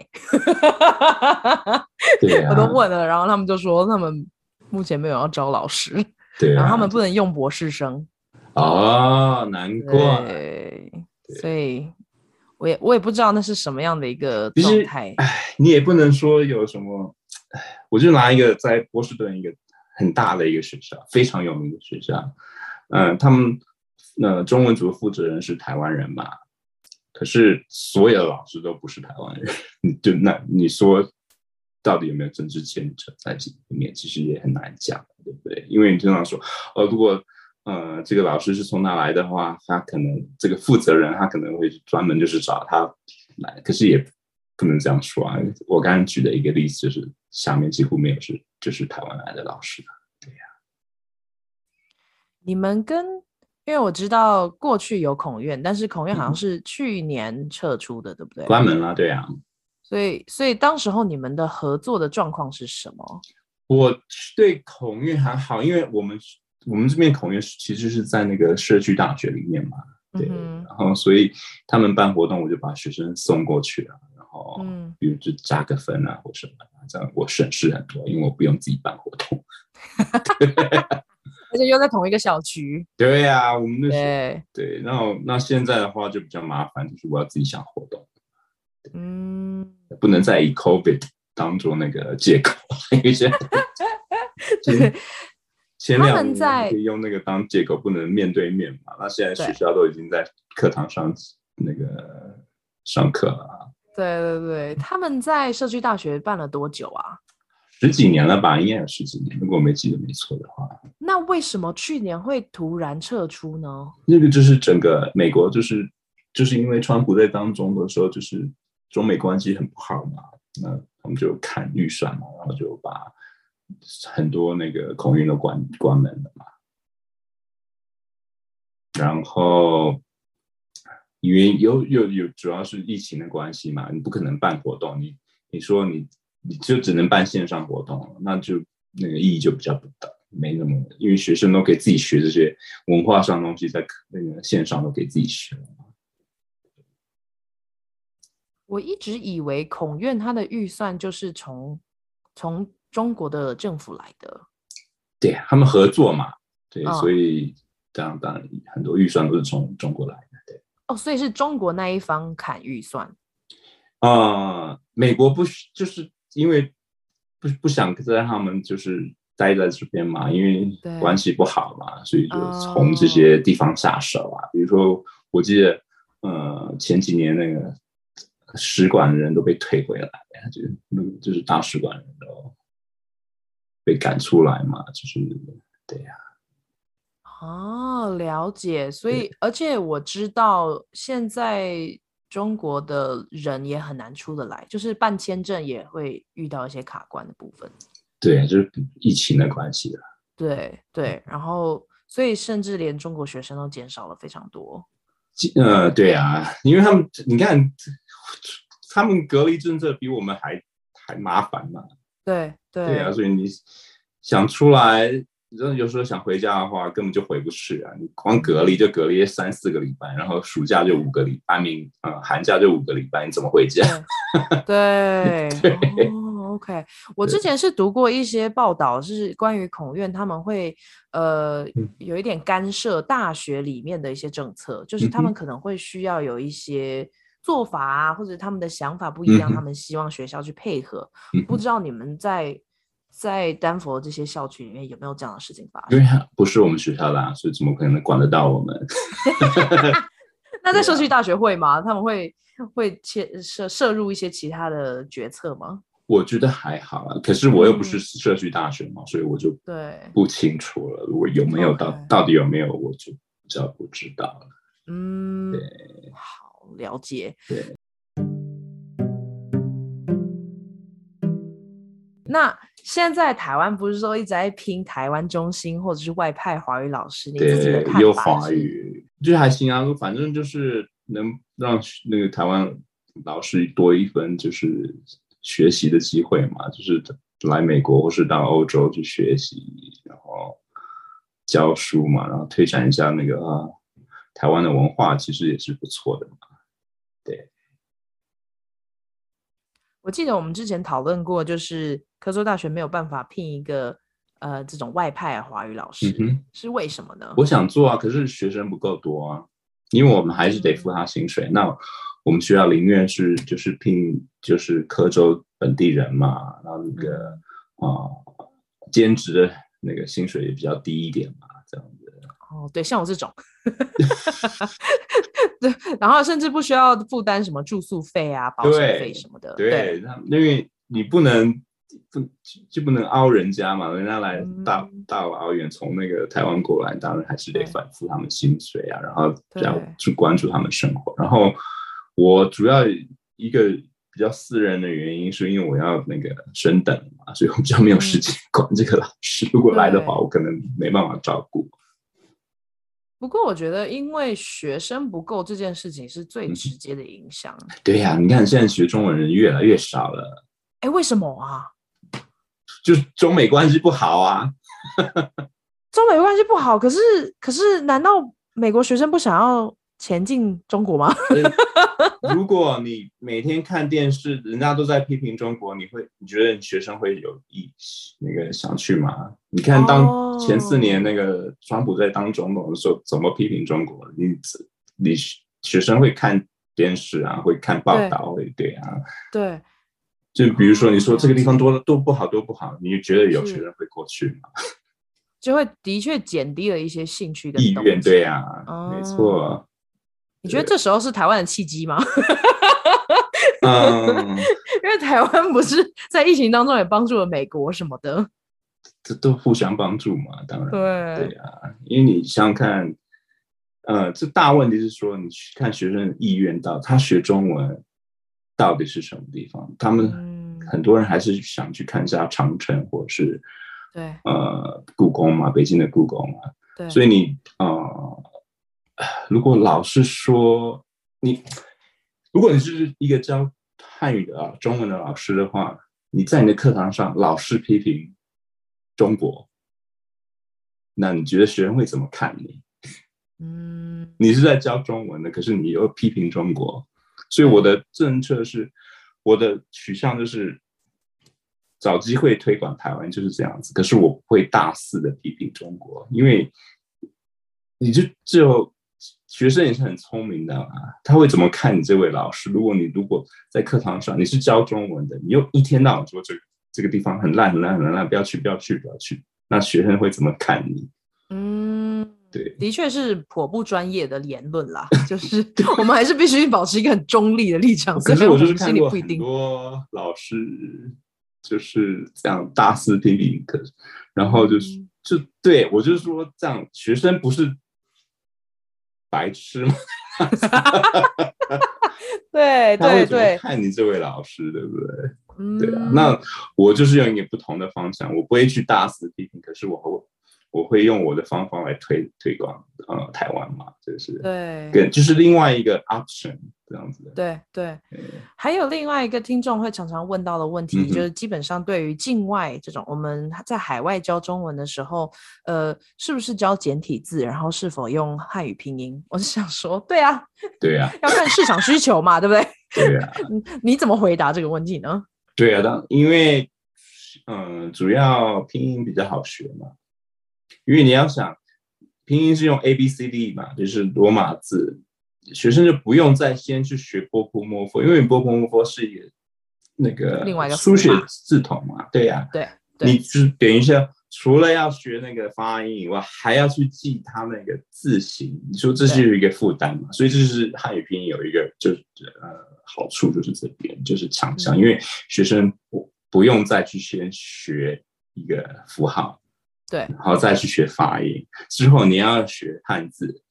对啊，(laughs) 我都问了，然后他们就说他们目前没有要招老师，(laughs) 对啊，然后他们不能用博士生。哦，难怪。对，所以我也我也不知道那是什么样的一个状态。哎，你也不能说有什么我就拿一个在波士顿一个很大的一个学校，非常有名的学校，嗯、他们那、呃、中文组负责人是台湾人嘛，可是所有的老师都不是台湾人，(laughs) 你就那你说到底有没有政治牵扯在里面？其实也很难讲，对不对？因为你经常说，呃，如果呃这个老师是从哪来的话，他可能这个负责人他可能会专门就是找他来，可是也。不能这样说啊！我刚刚举的一个例子就是，下面几乎没有是就是台湾来的老师，你们跟，因为我知道过去有孔院，但是孔院好像是去年撤出的，嗯、对不对？关门了，对啊。所以，所以当时候你们的合作的状况是什么？我对孔院还好，因为我们我们这边孔院其实是在那个社区大学里面嘛，对。嗯、然后，所以他们办活动，我就把学生送过去了。哦，嗯，比如就加个分啊，或什么的，这样我省事很多，因为我不用自己办活动，(laughs) 而且又在同一个小区。对呀、啊，我们那时对，对，然后那现在的话就比较麻烦，就是我要自己想活动，嗯，不能再以 COVID 当做那个借口，因为现在 (laughs) 前两年可以用那个当借口，不能面对面嘛。那现在学校都已经在课堂上那个上课了。对对对，他们在社区大学办了多久啊？十几年了吧，应该有十几年，如果我没记得没错的话。那为什么去年会突然撤出呢？那个就是整个美国，就是就是因为川普在当中的时候，就是中美关系很不好嘛，那他们就砍预算嘛，然后就把很多那个孔院都关关门了嘛，然后。因为有有有，主要是疫情的关系嘛，你不可能办活动，你你说你你就只能办线上活动，那就那个意义就比较不大，没那么，因为学生都可以自己学这些文化上的东西，在那个线上都可以自己学。我一直以为孔院它的预算就是从从中国的政府来的，对，他们合作嘛，对，哦、所以当然当然很多预算都是从中国来的。对哦，所以是中国那一方砍预算啊、呃？美国不就是因为不不想再让他们就是待在这边嘛？因为关系不好嘛，所以就从这些地方下手啊。哦、比如说，我记得呃前几年那个使馆的人都被退回来，就那就是大使馆人都被赶出来嘛，就是对呀、啊。哦，了解。所以，而且我知道现在中国的人也很难出得来，就是办签证也会遇到一些卡关的部分。对，就是疫情的关系了。对对，然后所以甚至连中国学生都减少了非常多。呃，对啊，因为他们你看，他们隔离政策比我们还还麻烦嘛。对对。对啊，所以你想出来。你真的有时候想回家的话，根本就回不去啊！你光隔离就隔离三四个礼拜，然后暑假就五个礼拜，明呃寒假就五个礼拜，你怎么回家？(laughs) 对，对哦，OK。我之前是读过一些报道，是关于孔院他们会呃有一点干涉大学里面的一些政策，就是他们可能会需要有一些做法啊，或者他们的想法不一样，他们希望学校去配合。不知道你们在。在丹佛这些校区里面有没有这样的事情发生？因为不是我们学校的啊，所以怎么可能管得到我们？(laughs) 那在社区大学会吗？他们会会切涉涉入一些其他的决策吗？我觉得还好啊，可是我又不是社区大学嘛，嗯、所以我就对不清楚了。如果有没有到.到底有没有，我就比较不知道了。嗯，对，好了解。对。那现在台湾不是说一直在拼台湾中心或者是外派华语老师？你自己的看法？有华语就还行啊，反正就是能让那个台湾老师多一分就是学习的机会嘛，就是来美国或是到欧洲去学习，然后教书嘛，然后推展一下那个啊台湾的文化，其实也是不错的嘛。对，我记得我们之前讨论过，就是。科州大学没有办法聘一个呃这种外派华语老师，嗯、是为什么呢？我想做啊，可是学生不够多啊，因为我们还是得付他薪水。嗯、那我们学校宁愿是就是聘就是科州本地人嘛，然后那个啊、呃、兼职的那个薪水也比较低一点嘛。哦，对，像我这种，(laughs) 对，然后甚至不需要负担什么住宿费啊、保险费什么的。对，对因为你不能不就不能凹人家嘛，人家来大、嗯、大老远从那个台湾过来，当然还是得反复他们薪水啊，然后要去关注他们生活。然后我主要一个比较私人的原因，是因为我要那个升等嘛，所以我比较没有时间管这个老师。嗯、如果来的话，我可能没办法照顾。不过我觉得，因为学生不够这件事情是最直接的影响。嗯、对呀、啊，你看现在学中文人越来越少了。哎，为什么啊？(laughs) 就是中美关系不好啊。(laughs) 中美关系不好，可是可是，难道美国学生不想要？前进中国吗？(laughs) 如果你每天看电视，人家都在批评中国，你会你觉得学生会有意那个想去吗？你看当前四年那个川普在当总统的时候，怎么批评中国？你你学生会看电视啊，会看报道，会，对啊，对。就比如说你说这个地方多多不好，多不好，你觉得有学生会过去吗？(laughs) 就会的确减低了一些兴趣的意愿，对啊，没错。你觉得这时候是台湾的契机吗？(laughs) 嗯，因为台湾不是在疫情当中也帮助了美国什么的，这都互相帮助嘛，当然对对啊，因为你想想看，呃，这大问题是说，你去看学生的意愿到他学中文到底是什么地方？他们很多人还是想去看一下长城，或者是对呃故宫嘛，北京的故宫嘛，对，所以你呃。如果老师说你，如果你是一个教汉语的啊中文的老师的话，你在你的课堂上老是批评中国，那你觉得学生会怎么看你？嗯，你是在教中文的，可是你又批评中国，所以我的政策是，我的取向就是找机会推广台湾就是这样子，可是我不会大肆的批评中国，因为你就只有。学生也是很聪明的啊，他会怎么看你这位老师？如果你如果在课堂上你是教中文的，你又一天到晚说这个这个地方很烂很烂很烂，不要去不要去不要去，那学生会怎么看你？嗯，对，的确是颇不专业的言论啦，(laughs) 就是我们还是必须保持一个很中立的立场。可是我就是看过很多老师就是这样大肆批评，可然后就是、嗯、就对我就是说这样，学生不是。白痴吗？(laughs) 对对对，看你这位老师，对不对？嗯，对啊。那我就是用一个不同的方向，我不会去大肆批评，可是我会。我会用我的方法来推推广，呃，台湾嘛，就是对，跟就是另外一个 option 这样子的。对对，还有另外一个听众会常常问到的问题，嗯、就是基本上对于境外这种我们在海外教中文的时候，呃，是不是教简体字，然后是否用汉语拼音？我是想说，对啊，(laughs) 对啊，要看市场需求嘛，对不对？(laughs) 对啊，(laughs) 你怎么回答这个问题呢？对啊，当因为嗯、呃，主要拼音比较好学嘛。因为你要想，拼音是用 A B C D 嘛，就是罗马字，学生就不用再先去学波普莫佛，因为波普莫佛是一个那个另外一个书写字统嘛，对呀、啊，对，你就是等一下，除了要学那个发音以外，还要去记它那个字形，你说这是一个负担嘛？所以这是汉语拼音有一个就是呃好处，就是这边就是强项，嗯、因为学生不不用再去先学一个符号。对，然后再去学发音，之后你要学汉字。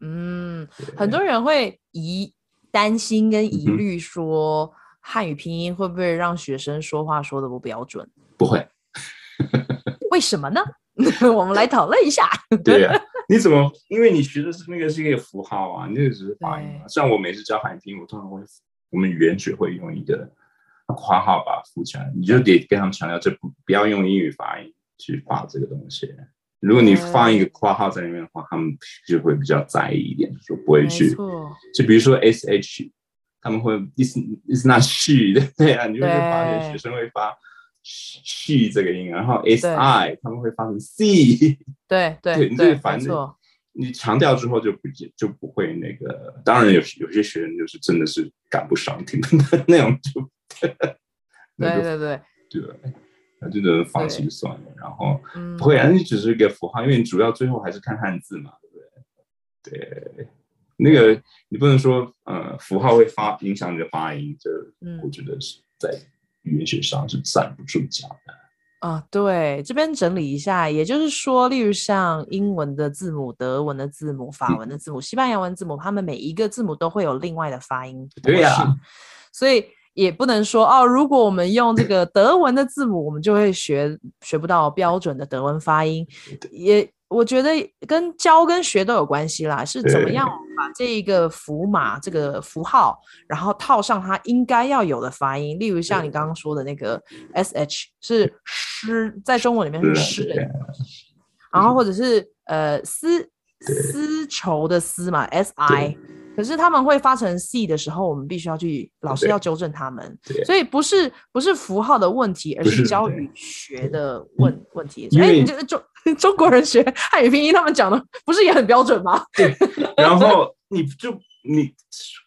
嗯，很多人会疑担心跟疑虑说，汉语拼音会不会让学生说话说的不标准？不会。(laughs) (laughs) 为什么呢？(laughs) 我们来讨论一下。对呀、啊，你怎么？因为你学的是那个是一个符号啊，那个只是发音嘛。像我每次教汉语拼音，我通常会，我们语言学会用一个括号把它附起来，你就得跟他们强调，这不不要用英语发音。去发这个东西，如果你放一个括号在里面的话，他们就会比较在意一点，就不会去。就比如说 S H，他们会 is is not she，对啊，你就会发现学生会发 she 这个音，然后 S I 他们会发成 C。对 (laughs) 对对，对，反正你强调之后就不就不会那个。当然有有些学生就是真的是赶不上听的那种就。对 (laughs) 对对对，那就只能放弃算了。然后不会啊，你只是一个符号，因为你主要最后还是看汉字嘛，对不对？对，那个你不能说呃符号会发影响你的发音，这我觉得是在语言学上是站不住脚的。啊，对，这边整理一下，也就是说，例如像英文的字母、德文的字母、法文的字母、西班牙文字母，他们每一个字母都会有另外的发音。对呀、啊，所以也不能说哦，如果我们用这个德文的字母，我们就会学学不到标准的德文发音，也。我觉得跟教跟学都有关系啦，是怎么样把这一个符码这个符号，然后套上它应该要有的发音。例如像你刚刚说的那个 sh 是诗，在中文里面是诗的，然后或者是呃丝丝绸的丝嘛 si。可是他们会发成 C 的时候，我们必须要去，老师要纠正他们，所以不是不是符号的问题，而是教语学的问问题。哎，你这中 (laughs) 中国人学汉语拼音，他们讲的不是也很标准吗？对。(laughs) 然后你就你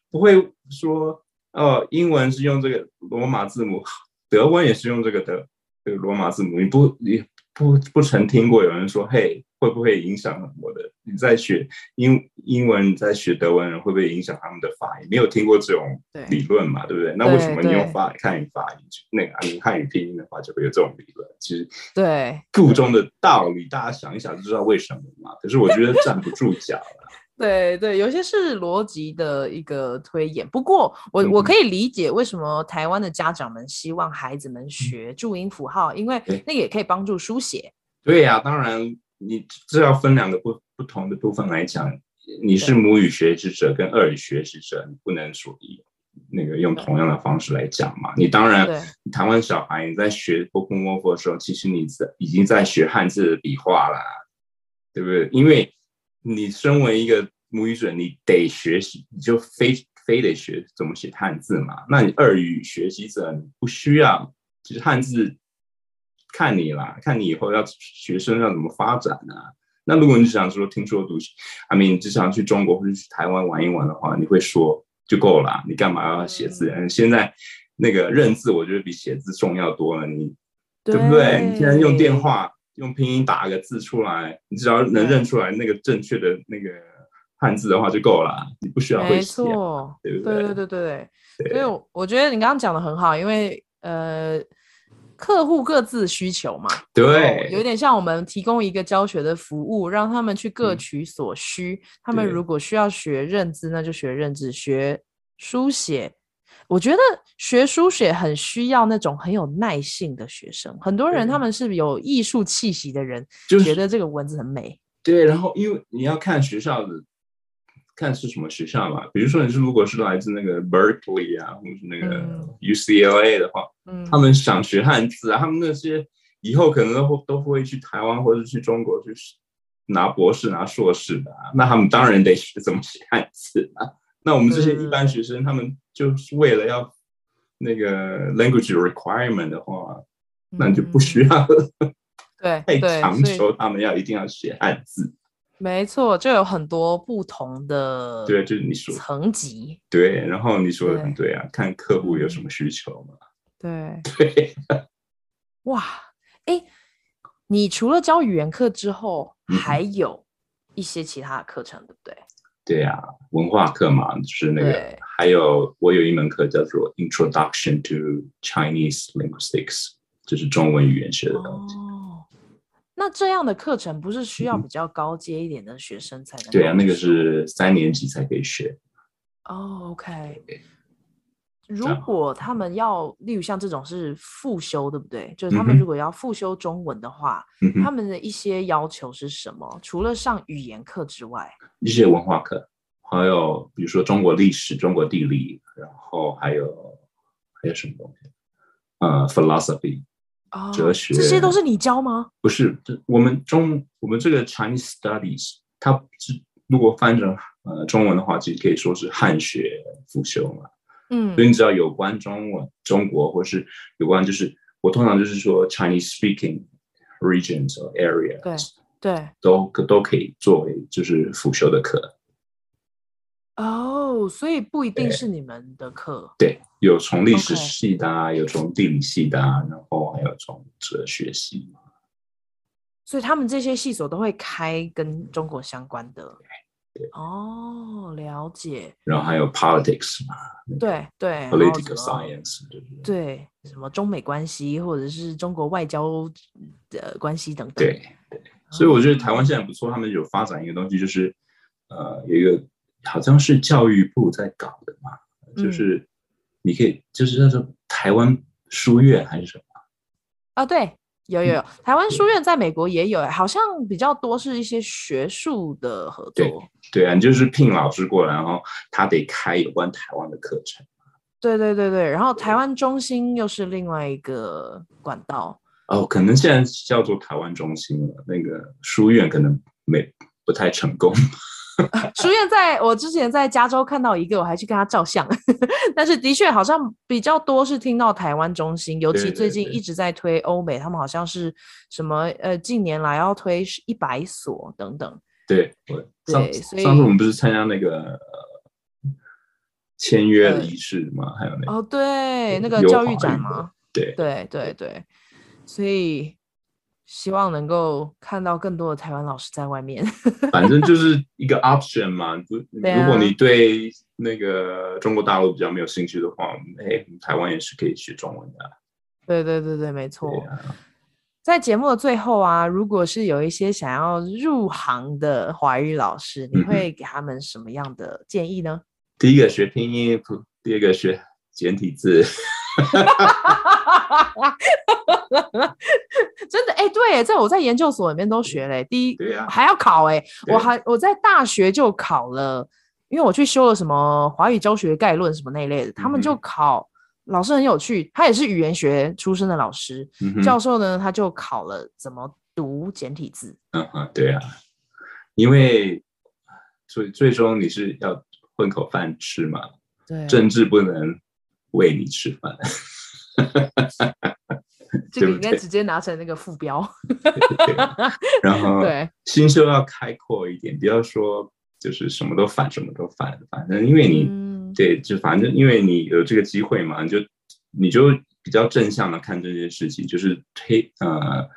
不会说，哦，英文是用这个罗马字母，德文也是用这个德这个罗马字母，你不你不不曾听过有人说，嘿。会不会影响我的？你在学英英文，在学德文，人会不会影响他们的发音？没有听过这种理论嘛？对，对不对？那为什么你用法汉语发音，那个汉语拼音的话，就会有这种理论？其实对故中的道理，大家想一想就知道为什么嘛。可是我觉得站不住脚了。(laughs) 对对，有些是逻辑的一个推演。不过我、嗯、我可以理解为什么台湾的家长们希望孩子们学注音符号，因为那个也可以帮助书写。对呀、啊，当然。你这要分两个不不同的部分来讲，你是母语学习者跟二语学习者，你不能属于那个用同样的方式来讲嘛。你当然，台湾小孩你在学波波摸佛的时候，其实你在已经在学汉字的笔画了，对不对？因为你身为一个母语者，你得学习，你就非非得学怎么写汉字嘛。那你二语学习者，你不需要，其实汉字。看你啦，看你以后要学生要怎么发展啊？那如果你只想说听说读写，I mean 只想去中国或者去台湾玩一玩的话，你会说就够了。你干嘛要写字？嗯，现在那个认字，我觉得比写字重要多了。你对，对不对？你现在用电话用拼音打个字出来，你只要能认出来那个正确的那个汉字的话就够了。你不需要会写，对不对？对对对对对。所以我觉得你刚刚讲的很好，因为呃。客户各自需求嘛，对，有点像我们提供一个教学的服务，让他们去各取所需。嗯、他们如果需要学认字，那就学认字；学书写，我觉得学书写很需要那种很有耐性的学生。很多人他们是有艺术气息的人，就觉得这个文字很美。对，然后因为你要看学校的。看是什么学校吧，比如说你是如果是来自那个 Berkeley 啊，或者是那个 UCLA 的话，嗯，他们想学汉字啊，他们那些以后可能都会都会去台湾或者去中国去拿博士拿硕士的啊，那他们当然得学怎么写汉字啊。那我们这些一般学生，他们就是为了要那个 language requirement 的话，那你就不需要对 (laughs) 太强求他们要一定要写汉字。没错，就有很多不同的对，就是你说层级。对，然后你说的很对。啊，对看客户有什么需求嘛。对。对，(laughs) 哇，哎，你除了教语言课之后，嗯，还有一些其他的课程，对不对？对啊，文化课嘛，就是那个，还有我有一门课叫做 Introduction to Chinese Linguistics，就是中文语言学的东西。哦那这样的课程不是需要比较高阶一点的学生才能？对啊，那个是三年级才可以学。哦、oh，OK。如果他们要，例如像这种是复修，对不对？就是他们如果要复修中文的话，嗯，他们的一些要求是什么？除了上语言课之外，一些文化课，还有比如说中国历史、中国地理，然后还有还有什么东西？呃，philosophy。哲学，这些都是你教吗？不是，这我们中我们这个 Chinese Studies，它是如果翻成呃中文的话，其实可以说是汉学辅修嘛。嗯，所以你只要有关中文、中国，或是有关就是我通常就是说 Chinese speaking regions or areas，对对，都都可以作为就是辅修的课。哦，所以不一定是你们的课。对，有从历史系的啊，有从地理系的啊，然后还有从哲学系。所以他们这些系所都会开跟中国相关的。对。哦，了解。然后还有 politics 嘛？对对，political science，对对？对，什么中美关系或者是中国外交的关系等等。对对。所以我觉得台湾现在不错，他们有发展一个东西，就是呃，有一个。好像是教育部在搞的嘛，嗯、就是你可以，就是那种台湾书院还是什么？啊、哦，对，有有有，台湾书院在美国也有，好像比较多是一些学术的合作。对对啊，你就是聘老师过来，然后他得开有关台湾的课程。对对对对，然后台湾中心又是另外一个管道。哦，可能现在叫做台湾中心了，那个书院可能没不太成功。(laughs) 书院在我之前在加州看到一个，我还去跟他照相。(laughs) 但是的确好像比较多是听到台湾中心，尤其最近一直在推欧美，他们好像是什么呃，近年来要推一百所等等。对，对，所以上次我们不是参加那个签约的仪式吗？还有那个哦，对，那个教育展吗？对，对，对，对，所以。希望能够看到更多的台湾老师在外面。(laughs) 反正就是一个 option 嘛。如果你对那个中国大陆比较没有兴趣的话，哎，台湾也是可以学中文的。对对对对，没错。在节目的最后啊，如果是有一些想要入行的华语老师，你会给他们什么样的建议呢？第一个学拼音，第二个学简体字。(laughs) 真的哎、欸，对，这我在研究所里面都学嘞。第一，对啊、还要考哎，我还我在大学就考了，因为我去修了什么华语教学概论什么那一类的，他们就考。老师很有趣，他也是语言学出身的老师，嗯、教授呢他就考了怎么读简体字。嗯嗯，对啊，因为最最终你是要混口饭吃嘛，对，政治不能喂你吃饭。(laughs) (laughs) 这个应该直接拿成那个副标。(laughs) 然后，(laughs) 对，心胸要开阔一点，不要说就是什么都反，什么都反。反正因为你、嗯、对，就反正因为你有这个机会嘛，你就你就比较正向的看这件事情，就是推呃，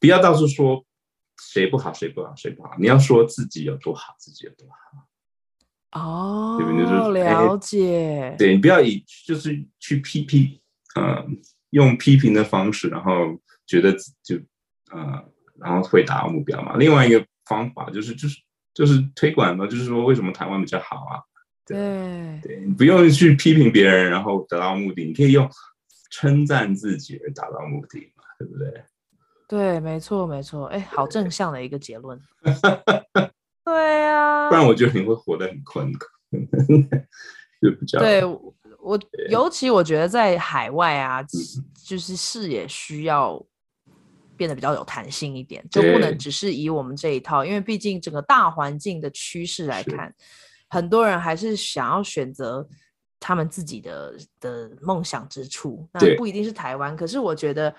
不要到处说谁不好，谁不好，谁不好。你要说自己有多好，自己有多好。哦，对不对？就是了解。对，你不要以就是去批评，嗯、呃。用批评的方式，然后觉得就呃，然后会达到目标嘛。另外一个方法就是就是就是推广嘛，就是说为什么台湾比较好啊？对对，你不用去批评别人，然后得到目的，你可以用称赞自己而达到目的嘛，对不对？对，没错没错，哎，好正向的一个结论。(laughs) 对呀、啊，不然我觉得你会活得很困，(laughs) 就比较对。我尤其我觉得在海外啊，就是视野需要变得比较有弹性一点，就不能只是以我们这一套，因为毕竟整个大环境的趋势来看，很多人还是想要选择他们自己的的梦想之处，那不一定是台湾。可是我觉得，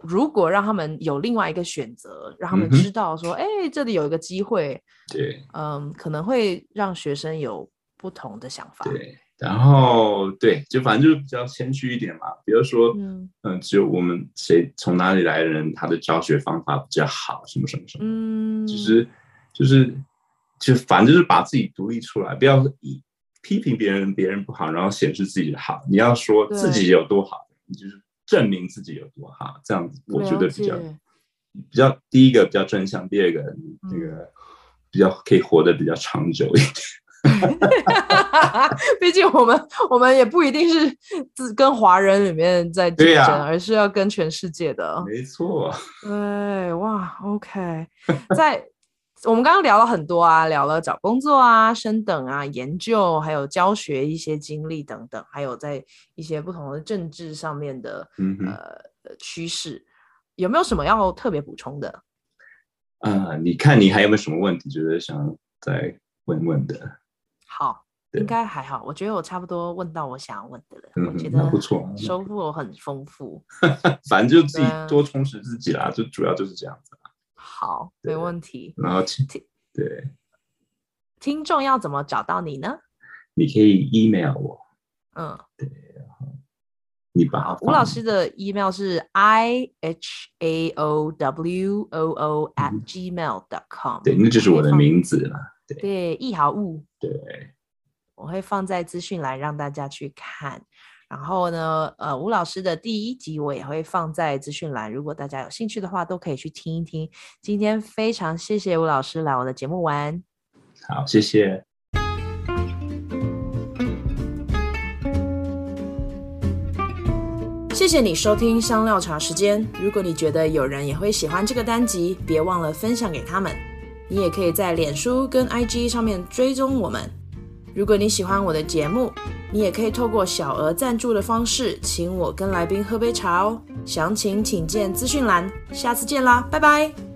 如果让他们有另外一个选择，让他们知道说，哎、嗯，这里有一个机会，对，嗯，可能会让学生有不同的想法。对。然后对，就反正就是比较谦虚一点嘛。比如说，嗯，嗯只有我们谁从哪里来的人，他的教学方法比较好，什么什么什么，嗯，就是就是就反正就是把自己独立出来，不要以批评别人别人不好，然后显示自己的好。你要说自己有多好，你就是证明自己有多好，这样子我觉得比较比较第一个比较正向，第二个那个比较可以活得比较长久一点。(laughs) 毕竟我们我们也不一定是自跟华人里面在竞争，啊，而是要跟全世界的。没错。对，哇，OK，在我们刚刚聊了很多啊，聊了找工作啊、升等啊、研究，还有教学一些经历等等，还有在一些不同的政治上面的、嗯、呃趋势，有没有什么要特别补充的？啊、呃，你看你还有没有什么问题，觉得想再问问的？好，应该还好。我觉得我差不多问到我想要问的了。嗯、我觉得不错，收获很丰富。(laughs) 反正就自己多充实自己啦，就主要就是这样子。好，没问题。然后听，对，听众要怎么找到你呢？你可以 email 我。嗯，对，你把吴老师的 email 是 i h a o w o o at gmail dot com。对，那就是我的名字了。对，对，易豪物。对，我会放在资讯栏让大家去看。然后呢，呃，吴老师的第一集我也会放在资讯栏，如果大家有兴趣的话，都可以去听一听。今天非常谢谢吴老师来我的节目玩。好，谢谢。谢谢你收听香料茶时间。如果你觉得有人也会喜欢这个单集，别忘了分享给他们。你也可以在脸书跟 IG 上面追踪我们。如果你喜欢我的节目，你也可以透过小额赞助的方式，请我跟来宾喝杯茶哦。详情请见资讯栏。下次见啦，拜拜。